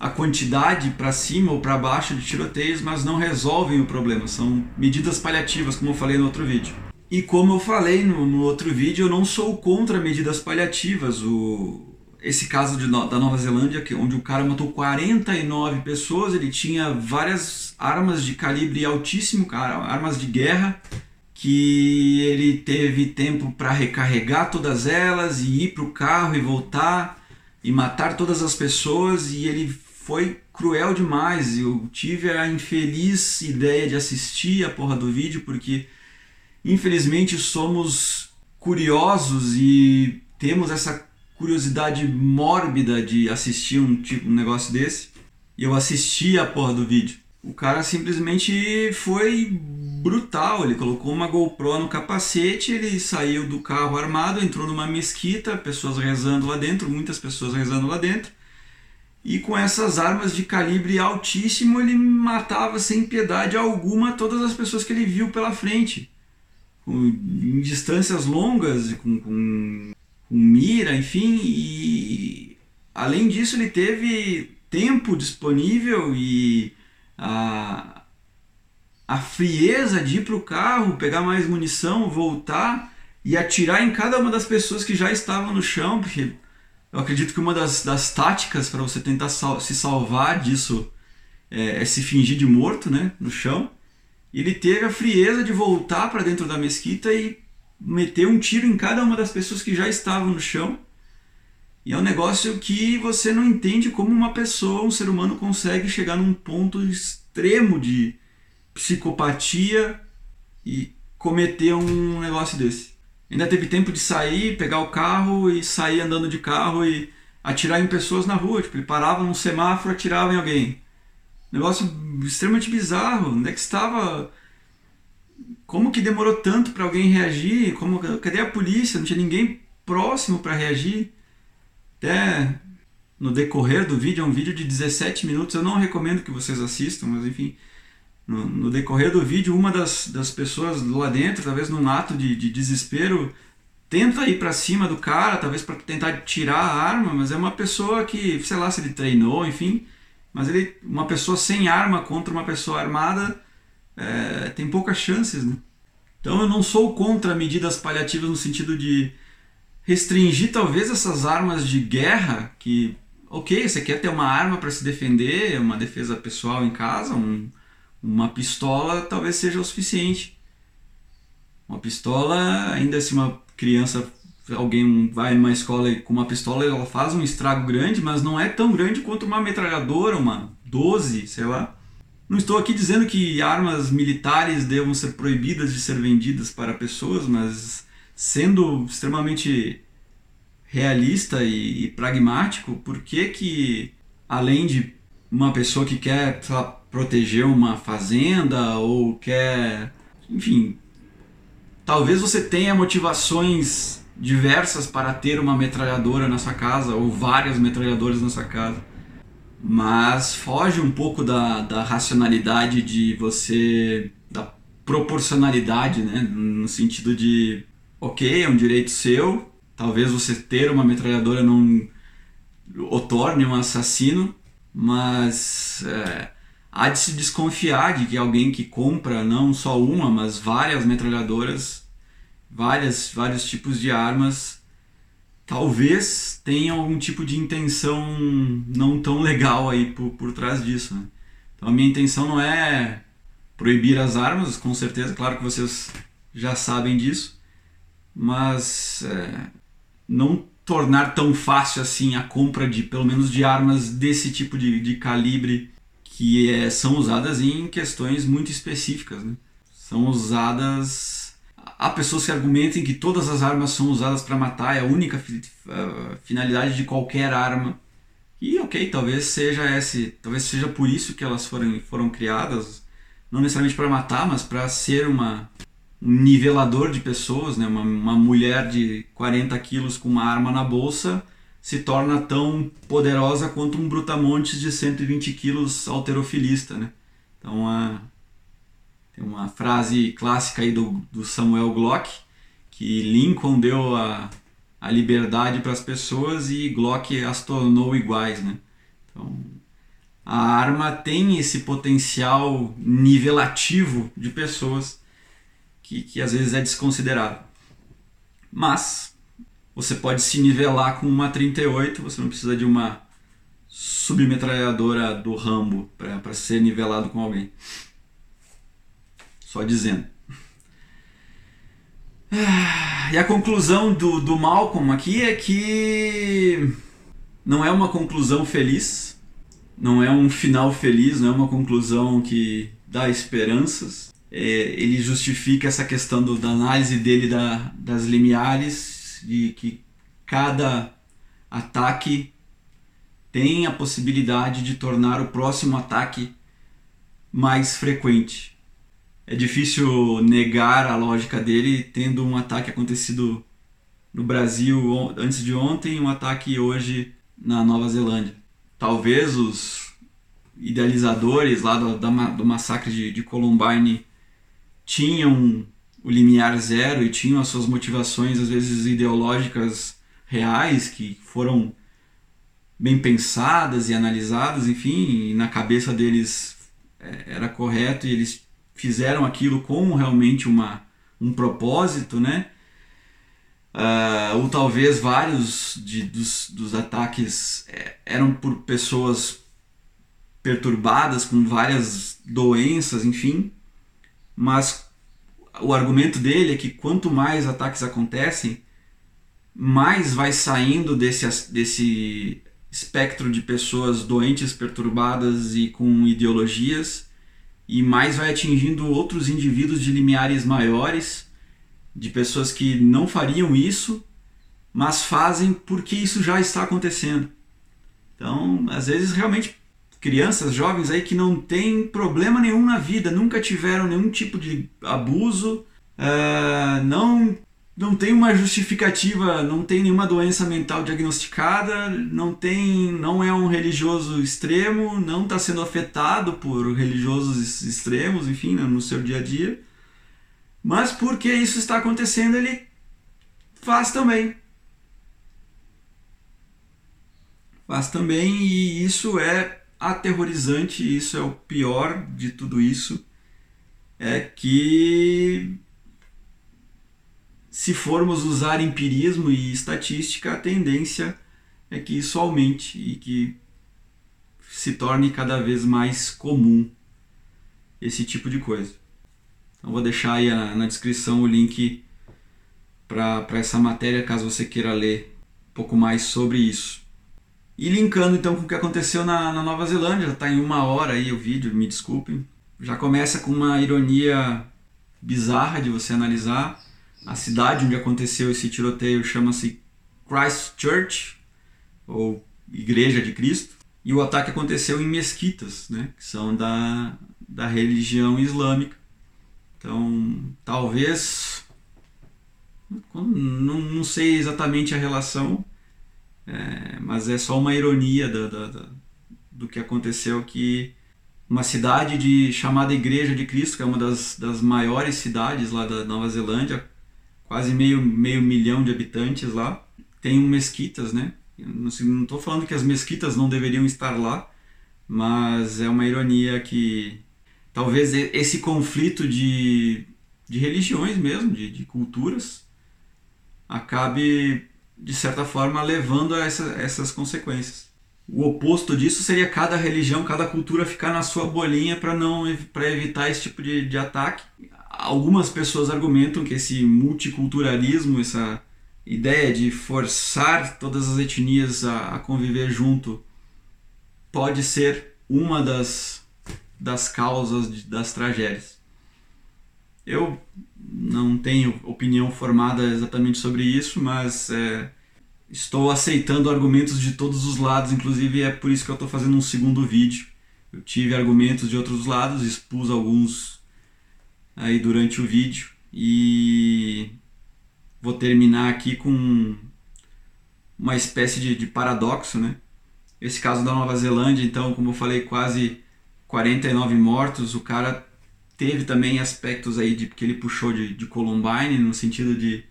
S1: a quantidade para cima ou para baixo de tiroteios, mas não resolvem o problema. São medidas paliativas, como eu falei no outro vídeo. E como eu falei no, no outro vídeo, eu não sou contra medidas paliativas. O, esse caso de, da Nova Zelândia, que, onde o cara matou 49 pessoas, ele tinha várias armas de calibre altíssimo, cara, armas de guerra, que ele teve tempo para recarregar todas elas e ir para o carro e voltar e matar todas as pessoas e ele foi cruel demais. Eu tive a infeliz ideia de assistir a porra do vídeo porque infelizmente somos curiosos e temos essa curiosidade mórbida de assistir um tipo um negócio desse. E eu assisti a porra do vídeo. O cara simplesmente foi brutal. Ele colocou uma GoPro no capacete, ele saiu do carro armado, entrou numa mesquita, pessoas rezando lá dentro, muitas pessoas rezando lá dentro e com essas armas de calibre altíssimo ele matava sem piedade alguma todas as pessoas que ele viu pela frente. em distâncias longas, com, com, com mira, enfim. E além disso, ele teve tempo disponível e a, a frieza de ir para o carro, pegar mais munição, voltar e atirar em cada uma das pessoas que já estavam no chão, porque Eu acredito que uma das, das táticas para você tentar sal se salvar disso é, é, se fingir de morto, né, no chão. Ele teve a frieza de voltar para dentro da mesquita e meter um tiro em cada uma das pessoas que já estavam no chão. E é um negócio que você não entende como uma pessoa, um ser humano, consegue chegar num ponto extremo de psicopatia e cometer um negócio desse. Ainda teve tempo de sair, pegar o carro e sair andando de carro e atirar em pessoas na rua. Tipo, ele parava num semáforo atirava em alguém. Negócio extremamente bizarro. Onde é que estava. Como que demorou tanto para alguém reagir? Como, cadê a polícia? Não tinha ninguém próximo para reagir. Até no decorrer do vídeo, é um vídeo de 17 minutos. Eu não recomendo que vocês assistam, mas enfim. No, no decorrer do vídeo, uma das, das pessoas lá dentro, talvez num ato de, de desespero, tenta ir para cima do cara, talvez para tentar tirar a arma, mas é uma pessoa que, sei lá se ele treinou, enfim, mas ele, uma pessoa sem arma contra uma pessoa armada é, tem poucas chances, né? Então eu não sou contra medidas paliativas no sentido de restringir talvez essas armas de guerra que, ok, você quer ter uma arma para se defender, uma defesa pessoal em casa, um, uma pistola talvez seja o suficiente. Uma pistola, ainda se uma criança, alguém vai numa escola com uma pistola, ela faz um estrago grande, mas não é tão grande quanto uma metralhadora, uma 12, sei lá. Não estou aqui dizendo que armas militares devam ser proibidas de ser vendidas para pessoas, mas sendo extremamente realista e, e pragmático, por que que além de uma pessoa que quer lá, proteger uma fazenda ou quer, enfim, talvez você tenha motivações diversas para ter uma metralhadora na sua casa ou várias metralhadoras na sua casa. Mas foge um pouco da, da racionalidade de você. da proporcionalidade, né? No sentido de, ok, é um direito seu, talvez você ter uma metralhadora não o torne um assassino, mas é, há de se desconfiar de que alguém que compra não só uma, mas várias metralhadoras, várias, vários tipos de armas, talvez tenha algum tipo de intenção não tão legal aí por, por trás disso. Né? Então a minha intenção não é proibir as armas, com certeza, claro que vocês já sabem disso, mas é, não tornar tão fácil assim a compra de pelo menos de armas desse tipo de, de calibre que é, são usadas em questões muito específicas. Né? São usadas. Há pessoas que argumentem que todas as armas são usadas para matar, é a única finalidade de qualquer arma. E ok, talvez seja esse, talvez seja por isso que elas foram, foram criadas, não necessariamente para matar, mas para ser uma, um nivelador de pessoas, né? uma, uma mulher de 40 quilos com uma arma na bolsa se torna tão poderosa quanto um brutamontes de 120 quilos alterofilista, né? Então, a, tem uma frase clássica aí do, do Samuel Glock, que Lincoln deu a, a liberdade para as pessoas e Glock as tornou iguais, né? Então, a arma tem esse potencial nivelativo de pessoas que, que às vezes é desconsiderado. Mas você pode se nivelar com uma 38, você não precisa de uma submetralhadora do Rambo para ser nivelado com alguém. Só dizendo. Ah, e a conclusão do, do Malcolm aqui é que não é uma conclusão feliz, não é um final feliz, não é uma conclusão que dá esperanças. É, ele justifica essa questão do, da análise dele da, das limiares de que cada ataque tem a possibilidade de tornar o próximo ataque mais frequente. É difícil negar a lógica dele tendo um ataque acontecido no Brasil antes de ontem e um ataque hoje na Nova Zelândia. Talvez os idealizadores lá do, do massacre de, de Columbine tinham o limiar zero e tinham as suas motivações, às vezes ideológicas reais, que foram bem pensadas e analisadas, enfim, e na cabeça deles é, era correto e eles fizeram aquilo com realmente uma, um propósito, né? uh, ou talvez vários de, dos, dos ataques é, eram por pessoas perturbadas com várias doenças, enfim. Mas o argumento dele é que quanto mais ataques acontecem, mais vai saindo desse, desse espectro de pessoas doentes, perturbadas e com ideologias, e mais vai atingindo outros indivíduos de limiares maiores, de pessoas que não fariam isso, mas fazem porque isso já está acontecendo. Então, às vezes, realmente, crianças, jovens aí que não têm problema nenhum na vida, nunca tiveram nenhum tipo de abuso, uh, não não tem uma justificativa, não tem nenhuma doença mental diagnosticada, não tem, não é um religioso extremo, não está sendo afetado por religiosos extremos, enfim, né, no seu dia a dia. Mas porque isso está acontecendo, ele faz também. Faz também e isso é aterrorizante, isso é o pior de tudo isso. É que se formos usar empirismo e estatística, a tendência é que isso aumente e que se torne cada vez mais comum esse tipo de coisa. Então vou deixar aí na, descrição o link para essa matéria, caso você queira ler um pouco mais sobre isso. E linkando então com o que aconteceu na, na Nova Zelândia, está em uma hora aí o vídeo, me desculpem. Já começa com uma ironia bizarra de você analisar a cidade onde aconteceu esse tiroteio chama-se Christchurch, ou Igreja de Cristo, e o ataque aconteceu em mesquitas, né, que são da, da religião islâmica. Então, talvez. Não, não sei exatamente a relação, é, mas é só uma ironia da, da, da, do que aconteceu que uma cidade de chamada Igreja de Cristo, que é uma das, das maiores cidades lá da Nova Zelândia, quase meio, meio milhão de habitantes lá. Tem mesquitas, né? Não estou falando que as mesquitas não deveriam estar lá, mas é uma ironia que talvez esse conflito de, de religiões mesmo, de, de culturas, acabe, de certa forma, levando a essa, essas consequências. O oposto disso seria cada religião, cada cultura ficar na sua bolinha para não para evitar esse tipo de, de ataque algumas pessoas argumentam que esse multiculturalismo, essa ideia de forçar todas as etnias a, a conviver junto, pode ser uma das, das causas de, das tragédias. Eu não tenho opinião formada exatamente sobre isso, mas é, estou aceitando argumentos de todos os lados, inclusive é por isso que eu estou fazendo um segundo vídeo. Eu tive argumentos de outros lados, expus alguns aí durante o vídeo e vou terminar aqui com uma espécie de, de paradoxo, né? Esse caso da Nova Zelândia, então, como eu falei, quase 49 mortos, o cara teve também aspectos aí de que ele puxou de, de Columbine no sentido de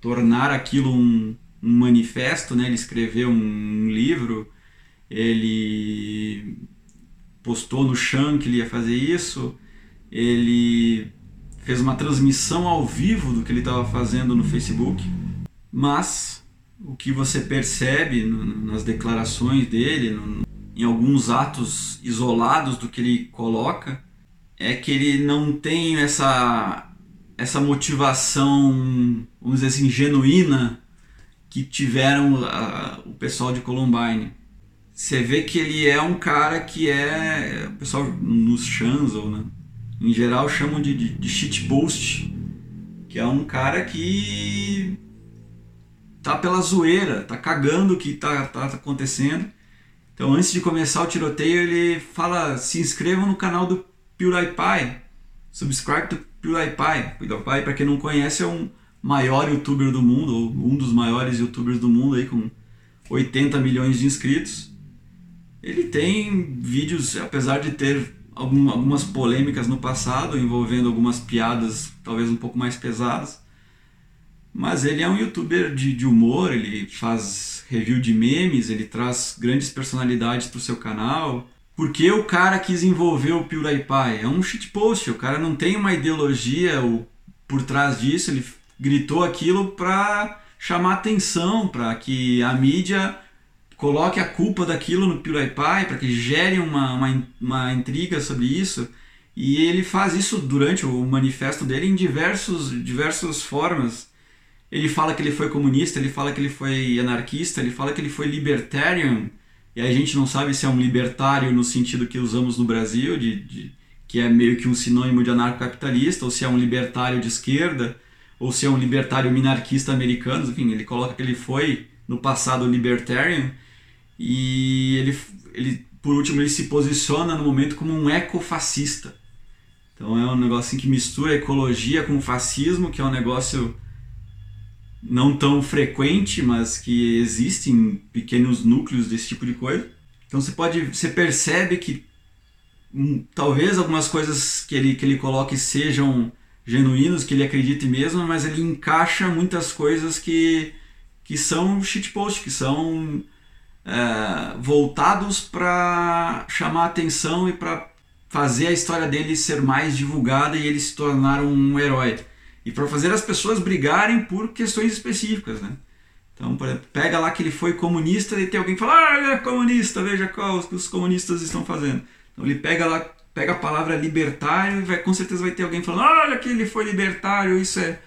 S1: tornar aquilo um, um manifesto, né? Ele escreveu um livro, ele postou no chão que ele ia fazer isso, ele fez uma transmissão ao vivo do que ele estava fazendo no Facebook, mas o que você percebe nas declarações dele, em alguns atos isolados do que ele coloca, é que ele não tem essa, essa motivação, vamos dizer assim, genuína que tiveram a, o pessoal de Columbine. Você vê que ele é um cara que é. O pessoal nos chans ou né, em geral chamam de, de, de shitpost, que é um cara que tá pela zoeira, tá cagando o que tá, tá acontecendo. Então antes de começar o tiroteio ele fala, se inscrevam no canal do PewDiePie, subscribe to PewDiePie. PewDiePie, para quem não conhece, é um maior youtuber do mundo, ou um dos maiores youtubers do mundo aí com 80 milhões de inscritos. Ele tem vídeos, apesar de ter algumas polêmicas no passado envolvendo algumas piadas talvez um pouco mais pesadas. Mas ele é um youtuber de, de humor, ele faz review de memes, ele traz grandes personalidades para o seu canal. Porque o cara quis envolver o PewDiePie? É um shitpost, o cara não tem uma ideologia por trás disso, ele gritou aquilo para chamar atenção, para que a mídia coloque a culpa daquilo no PewDiePie, para que gere uma, uma, uma intriga sobre isso. E ele faz isso durante o manifesto dele em diversos, diversas formas. Ele fala que ele foi comunista, ele fala que ele foi anarquista, ele fala que ele foi libertarian. E a gente não sabe se é um libertário no sentido que usamos no Brasil, de, de que é meio que um sinônimo de anarcocapitalista, ou se é um libertário de esquerda, ou se é um libertário minarquista americano. Enfim, ele coloca que ele foi no passado libertarian. E ele, ele por último, ele se posiciona no momento como um ecofascista. Então é um negócio assim que mistura ecologia com fascismo, que é um negócio não tão frequente, mas que existe em pequenos núcleos desse tipo de coisa. Então você pode, você percebe que hum, talvez algumas coisas que ele que ele coloque sejam genuínos, que ele acredite mesmo, mas ele encaixa muitas coisas que que são shitpost, que são é, voltados para chamar atenção e para fazer a história dele ser mais divulgada e ele se tornar um herói. E para fazer as pessoas brigarem por questões específicas, né? Então, por exemplo, pega lá que ele foi comunista e tem alguém que fala, ah, ele é comunista, veja qual os, comunistas estão fazendo. Então ele pega lá, pega a palavra libertário e vai, com certeza vai ter alguém falando, olha que ele foi libertário, isso é,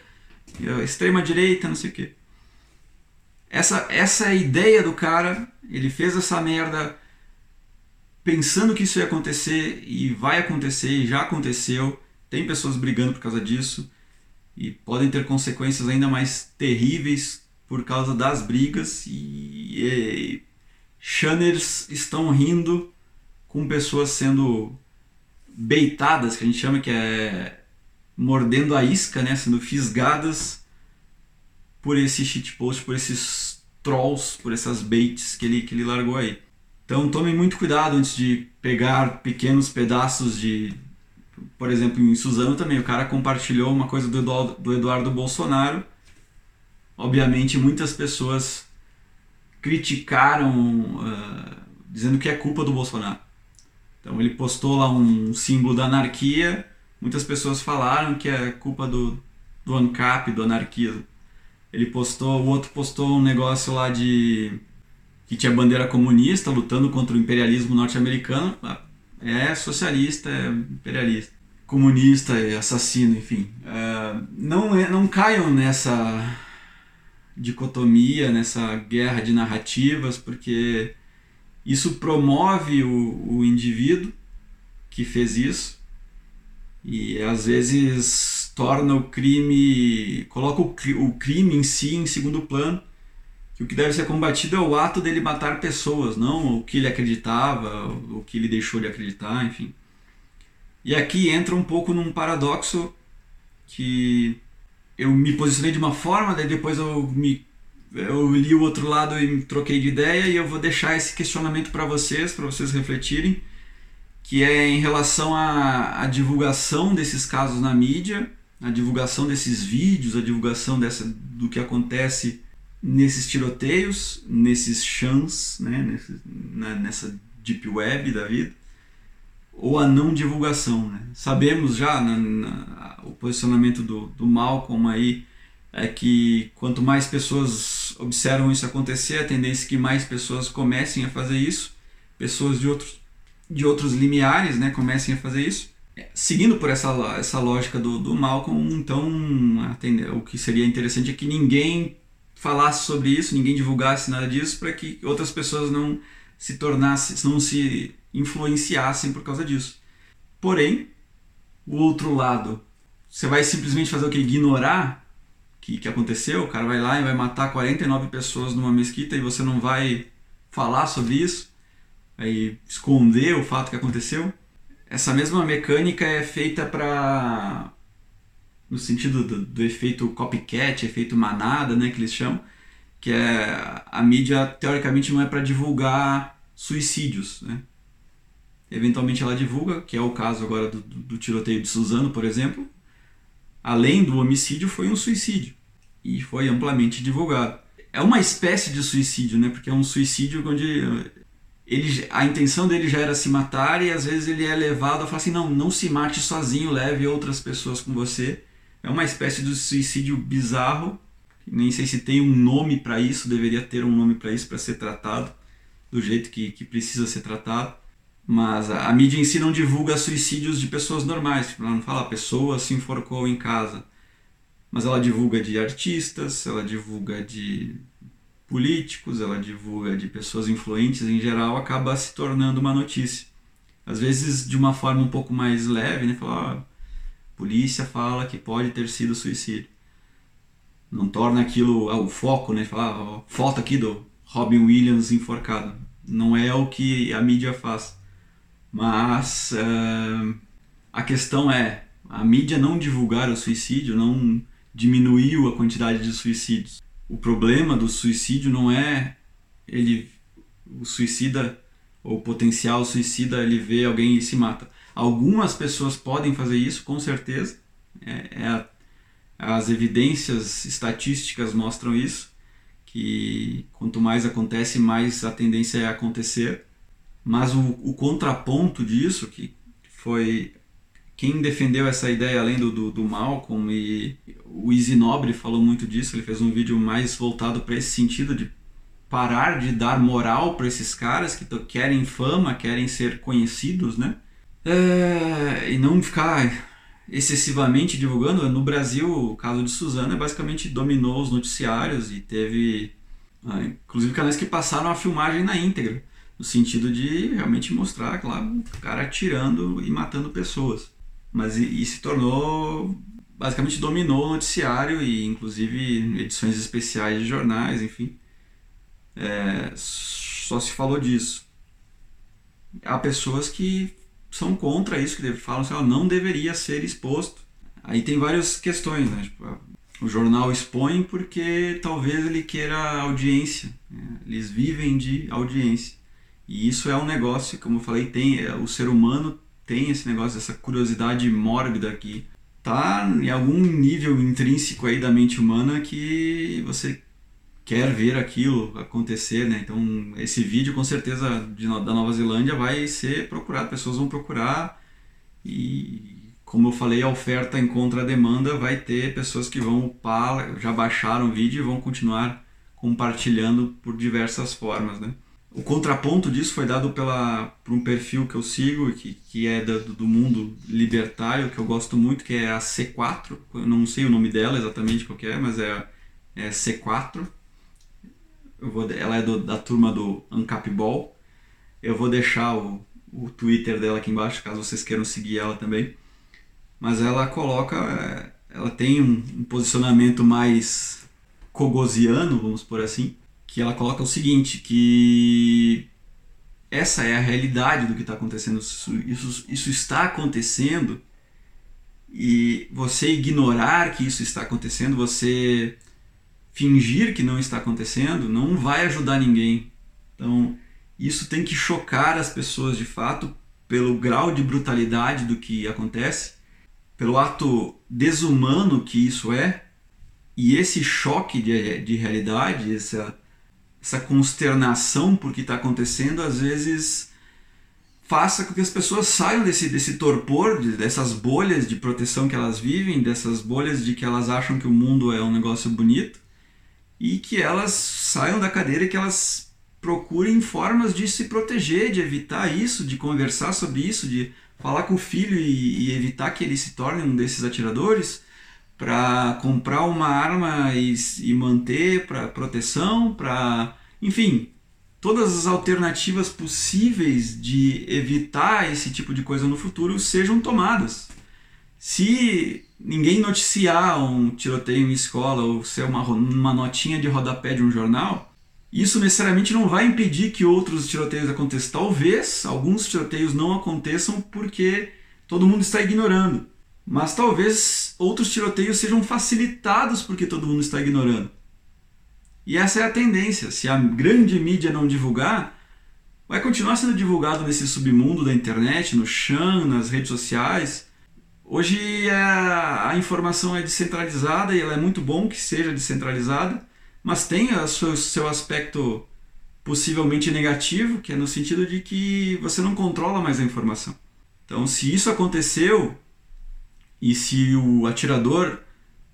S1: é extrema direita, não sei o quê. Essa, essa é a ideia do cara, ele fez essa merda pensando que isso ia acontecer e vai acontecer e já aconteceu. Tem pessoas brigando por causa disso e podem ter consequências ainda mais terríveis por causa das brigas. E, e estão rindo com pessoas sendo beitadas, que a gente chama que é mordendo a isca, né, sendo fisgadas por esse shitpost, por esses trolls, por essas baits que ele, que ele largou aí. Então tome muito cuidado antes de pegar pequenos pedaços de. Por exemplo, em Suzano também, o cara compartilhou uma coisa do do Eduardo Bolsonaro. Obviamente, muitas pessoas criticaram, uh, dizendo que é culpa do Bolsonaro. Então, ele postou lá um símbolo da anarquia. Muitas pessoas falaram que é culpa do, do ANCAP, do anarquismo. Ele postou, o outro postou um negócio lá de que tinha bandeira comunista lutando contra o imperialismo norte-americano, é socialista, é imperialista, comunista, é assassino, enfim. É, não, é, não caiam nessa dicotomia, nessa guerra de narrativas, porque isso promove o, o indivíduo que fez isso e às vezes torna o crime, coloca o, o crime em si em segundo plano que o que deve ser combatido é o ato dele matar pessoas, não o que ele acreditava, o que ele deixou de acreditar, enfim. E aqui entra um pouco num paradoxo que eu me posicionei de uma forma, daí depois eu me eu li o outro lado e troquei de ideia e eu vou deixar esse questionamento para vocês, para vocês refletirem, que é em relação à, à divulgação desses casos na mídia, a divulgação desses vídeos, a divulgação dessa, do que acontece nesses tiroteios, nesses chans, né, nessa deep web da vida, ou a não divulgação. Né? Sabemos já na, na, o posicionamento do, do Malcolm aí é que quanto mais pessoas observam isso acontecer, a tendência é que mais pessoas comecem a fazer isso, pessoas de outros, de outros limiares né, comecem a fazer isso. Seguindo por essa, essa lógica do, do Malcolm, então o que seria interessante é que ninguém falasse sobre isso, ninguém divulgasse nada disso, para que outras pessoas não se tornassem, não se influenciassem por causa disso. Porém, o outro lado, você vai simplesmente fazer o que? Ignorar que, que aconteceu, o cara vai lá e vai matar 49 pessoas numa mesquita e você não vai falar sobre isso, vai esconder o fato que aconteceu. Essa mesma mecânica é feita para no sentido do, do, efeito copycat, efeito manada, né, que eles chamam, que é a mídia teoricamente não é para divulgar suicídios, né? Eventualmente ela divulga, que é o caso agora do, do tiroteio de Suzano, por exemplo. Além do homicídio, foi um suicídio e foi amplamente divulgado. É uma espécie de suicídio, né? Porque é um suicídio onde ele, a intenção dele já era se matar e às vezes ele é levado a falar assim: não, não se mate sozinho, leve outras pessoas com você é uma espécie de suicídio bizarro Nem sei se tem um nome para isso, deveria ter um nome para isso para ser tratado do jeito que, que precisa ser tratado. Mas a, a, mídia em si não divulga suicídios de pessoas normais. Tipo, ela não fala a pessoa se enforcou em casa. Mas ela divulga de artistas, ela divulga de políticos, ela divulga de pessoas influentes em geral, acaba se tornando uma notícia. Às vezes de uma forma um pouco mais leve, né? Fala, ó, polícia fala que pode ter sido suicídio. Não torna aquilo o foco, né? Fala, ó, foto aqui do Robin Williams enforcado. Não é o que a mídia faz. Mas uh, a questão é, a mídia não divulgar o suicídio não diminuiu a quantidade de suicídios. O problema do suicídio não é ele o suicida ou potencial suicida ele vê alguém e se mata. Algumas pessoas podem fazer isso, com certeza. É, é as evidências estatísticas mostram isso, que quanto mais acontece, mais a tendência é acontecer. Mas o, o contraponto disso, que foi quem defendeu essa ideia além do, do, do Malcolm e o Easy Nobre falou muito disso, ele fez um vídeo mais voltado para esse sentido de parar de dar moral para esses caras que querem fama, querem ser conhecidos, né? É, e não ficar excessivamente divulgando. No Brasil, o caso de Suzana basicamente dominou os noticiários e teve, ah, inclusive, canais que passaram a filmagem na íntegra no sentido de realmente mostrar, claro, o cara atirando e matando pessoas. Mas e, e se tornou basicamente dominou o noticiário e inclusive edições especiais de jornais, enfim. É, só se falou disso. Há pessoas que são contra isso, que falam que ela não deveria ser exposto. Aí tem várias questões, né? Tipo, o jornal expõe porque talvez ele queira audiência. Né? Eles vivem de audiência. E isso é um negócio, como eu falei, tem é, o ser humano tem esse negócio, essa curiosidade mórbida que tá em algum nível intrínseco aí da mente humana que você quer ver aquilo acontecer, né? Então esse vídeo com certeza de, da Nova Zelândia vai ser procurado, pessoas vão procurar e como eu falei, a oferta encontra a demanda, vai ter pessoas que vão upar, já baixaram o vídeo e vão continuar compartilhando por diversas formas, né? O contraponto disso foi dado pela, por um perfil que eu sigo, que, que é do, do mundo libertário, que eu gosto muito, que é a C4. Eu não sei o nome dela exatamente qual é, mas é, é C4. Eu vou, ela é do, da turma do Ancap Ball. Eu vou deixar o, o Twitter dela aqui embaixo, caso vocês queiram seguir ela também. Mas ela coloca, é, ela tem um, um posicionamento mais cogosiano, vamos por assim, que ela coloca o seguinte, que essa é a realidade do que está acontecendo, isso, isso, isso está acontecendo e você ignorar que isso está acontecendo, você fingir que não está acontecendo, não vai ajudar ninguém. Então, isso tem que chocar as pessoas de fato pelo grau de brutalidade do que acontece, pelo ato desumano que isso é, e esse choque de, de realidade, essa essa consternação por que está acontecendo, às vezes faça com que as pessoas saiam desse, desse torpor, dessas bolhas de proteção que elas vivem, dessas bolhas de que elas acham que o mundo é um negócio bonito, e que elas saiam da cadeira e que elas procurem formas de se proteger, de evitar isso, de conversar sobre isso, de falar com o filho e, e evitar que ele se torne um desses atiradores para comprar uma arma e, e manter para proteção, para enfim, todas as alternativas possíveis de evitar esse tipo de coisa no futuro sejam tomadas. Se ninguém noticiar um tiroteio em escola ou ser uma, uma notinha de rodapé de um jornal, isso necessariamente não vai impedir que outros tiroteios aconteçam. Talvez alguns tiroteios não aconteçam porque todo mundo está ignorando. Mas talvez outros tiroteios sejam facilitados porque todo mundo está ignorando. E essa é a tendência. Se a grande mídia não divulgar, vai continuar sendo divulgado nesse submundo da internet, no chão, nas redes sociais. Hoje é, a informação é descentralizada e ela é muito bom que seja descentralizada, mas tem o seu, seu aspecto possivelmente negativo, que é no sentido de que você não controla mais a informação. Então, se isso aconteceu, e se o atirador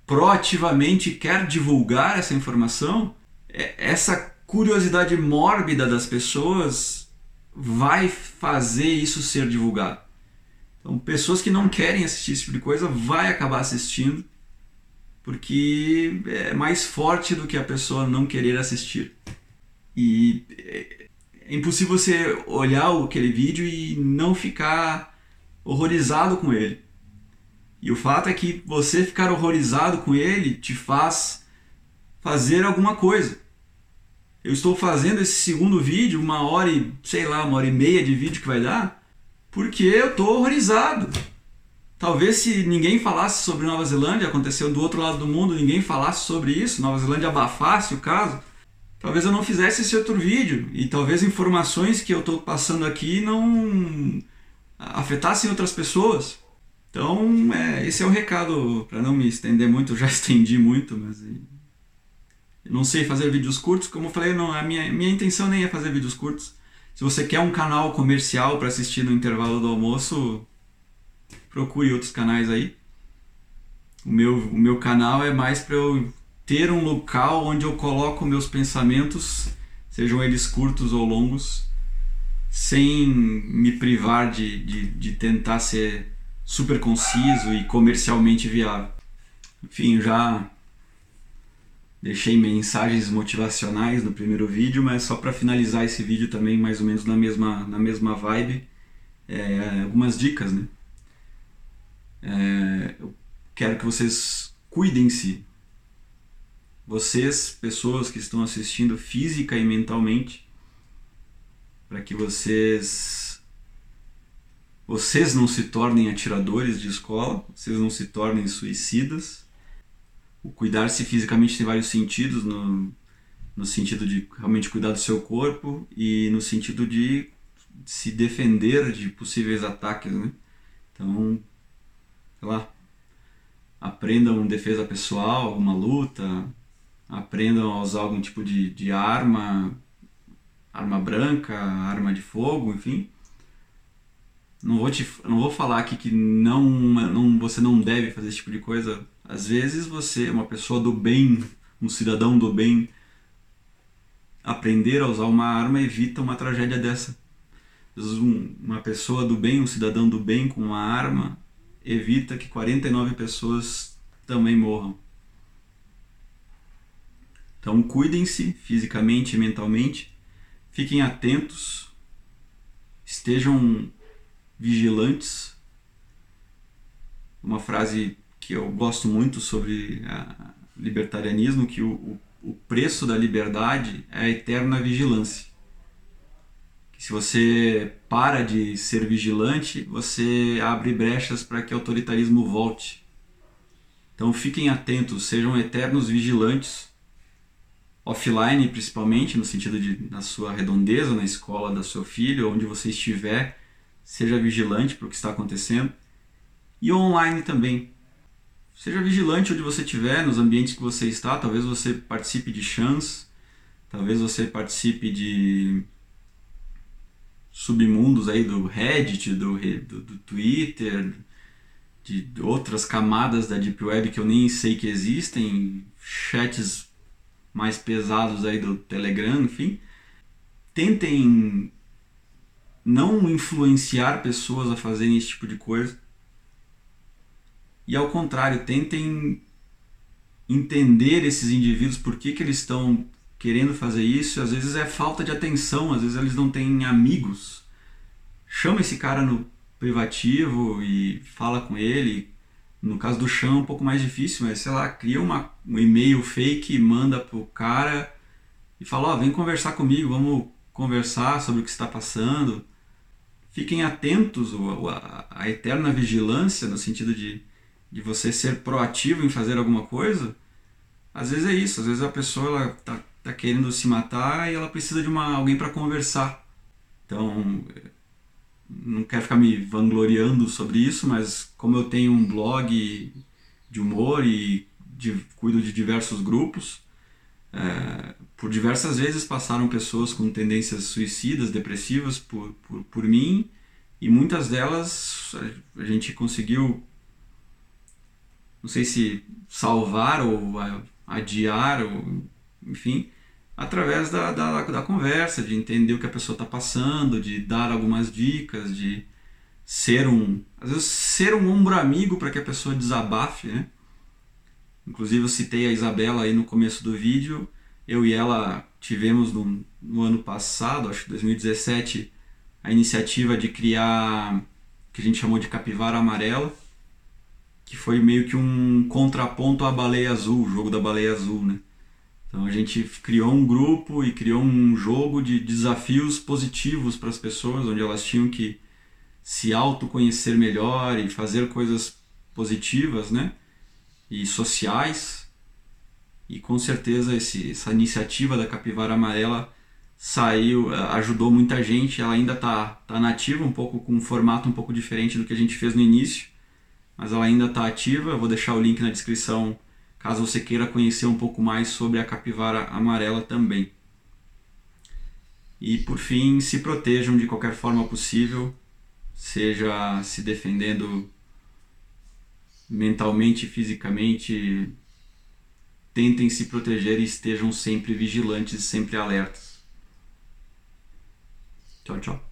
S1: proativamente quer divulgar essa informação, é, essa curiosidade mórbida das pessoas vai fazer isso ser divulgado. Então, pessoas que não querem assistir esse tipo de coisa vai acabar assistindo porque é mais forte do que a pessoa não querer assistir. E é, é impossível você olhar aquele vídeo e não ficar horrorizado com ele. E o fato é que você ficar horrorizado com ele te faz fazer alguma coisa. Eu estou fazendo esse segundo vídeo, uma hora e, sei lá, uma hora e meia de vídeo que vai dar, porque eu estou horrorizado. Talvez se ninguém falasse sobre Nova Zelândia, aconteceu do outro lado do mundo, ninguém falasse sobre isso, Nova Zelândia abafasse o caso, talvez eu não fizesse esse outro vídeo e talvez informações que eu estou passando aqui não afetassem outras pessoas. Então, é, esse é o recado, para não me estender muito, já estendi muito, mas eu não sei fazer vídeos curtos, como eu falei, não, a minha, minha intenção nem é fazer vídeos curtos. Se você quer um canal comercial para assistir no intervalo do almoço, procure outros canais aí. O meu, o meu canal é mais para eu ter um local onde eu coloco meus pensamentos, sejam eles curtos ou longos, sem me privar de, de, de tentar ser super conciso e comercialmente viável. Enfim, já deixei mensagens motivacionais no primeiro vídeo, mas só para finalizar esse vídeo também mais ou menos na mesma, na mesma vibe, é, algumas dicas, né? É, eu quero que vocês cuidem-se vocês, pessoas que estão assistindo física e mentalmente, para que vocês vocês não se tornem atiradores de escola, vocês não se tornem suicidas. O cuidar-se fisicamente tem vários sentidos, no, no sentido de realmente cuidar do seu corpo e no sentido de se defender de possíveis ataques, né? Então, sei lá, aprendam defesa pessoal, uma luta, aprendam a usar algum tipo de, de arma, arma branca, arma de fogo, enfim. Não vou, te, não vou falar aqui que não, não, você não deve fazer esse tipo de coisa. Às vezes você, uma pessoa do bem, um cidadão do bem, aprender a usar uma arma evita uma tragédia dessa. Um, uma pessoa do bem, um cidadão do bem com uma arma, evita que 49 pessoas também morram. Então cuidem-se fisicamente e mentalmente, fiquem atentos, estejam vigilantes. Uma frase que eu gosto muito sobre libertarianismo, que o, o preço da liberdade é a eterna vigilância. Que se você para de ser vigilante, você abre brechas para que o autoritarismo volte. Então fiquem atentos, sejam eternos vigilantes offline principalmente, no sentido de na sua redondeza, na escola da seu filho, onde você estiver, seja vigilante para o que está acontecendo. E online também. Seja vigilante onde você estiver, nos ambientes que você está, talvez você participe de chans, talvez você participe de submundos aí do Reddit, do, do, do Twitter, de outras camadas da Deep Web que eu nem sei que existem, chats mais pesados aí do Telegram, enfim, tentem não influenciar pessoas a fazerem esse tipo de coisa. E ao contrário, tentem entender esses indivíduos, por que, que eles estão querendo fazer isso. Às vezes é falta de atenção, às vezes eles não têm amigos. Chama esse cara no privativo e fala com ele, no caso do chão é um pouco mais difícil, mas sei lá, cria uma, um e-mail fake, manda pro cara e fala, ó, oh, vem conversar comigo, vamos conversar sobre o que está passando. Fiquem atentos à eterna vigilância, no sentido de, de você ser proativo em fazer alguma coisa. Às vezes é isso, às vezes a pessoa ela tá, tá querendo se matar e ela precisa de uma, alguém para conversar. Então, não quero ficar me vangloriando sobre isso, mas como eu tenho um blog de humor e de, cuido de diversos grupos, é, por diversas vezes passaram pessoas com tendências suicidas, depressivas por, por, por mim, e muitas delas a gente conseguiu não sei se salvar ou adiar, ou, enfim, através da, da, da conversa, de entender o que a pessoa está passando, de dar algumas dicas, de ser um, às vezes ser um ombro amigo para que a pessoa desabafe, né? Inclusive eu citei a Isabela aí no começo do vídeo, eu e ela tivemos no, no ano passado, acho que 2017, a iniciativa de criar que a gente chamou de capivara amarela, que foi meio que um contraponto à baleia azul, o jogo da baleia azul, né? Então a gente criou um grupo e criou um jogo de desafios positivos para as pessoas, onde elas tinham que se autoconhecer melhor e fazer coisas positivas, né? E sociais. E com certeza esse, essa iniciativa da Capivara Amarela saiu, ajudou muita gente. Ela ainda está tá nativa, um pouco com um formato um pouco diferente do que a gente fez no início, mas ela ainda está ativa. Eu vou deixar o link na descrição caso você queira conhecer um pouco mais sobre a capivara amarela também. E por fim, se protejam de qualquer forma possível seja se defendendo mentalmente, fisicamente, tentem se proteger e estejam sempre vigilantes, sempre alertas. Tchau, tchau.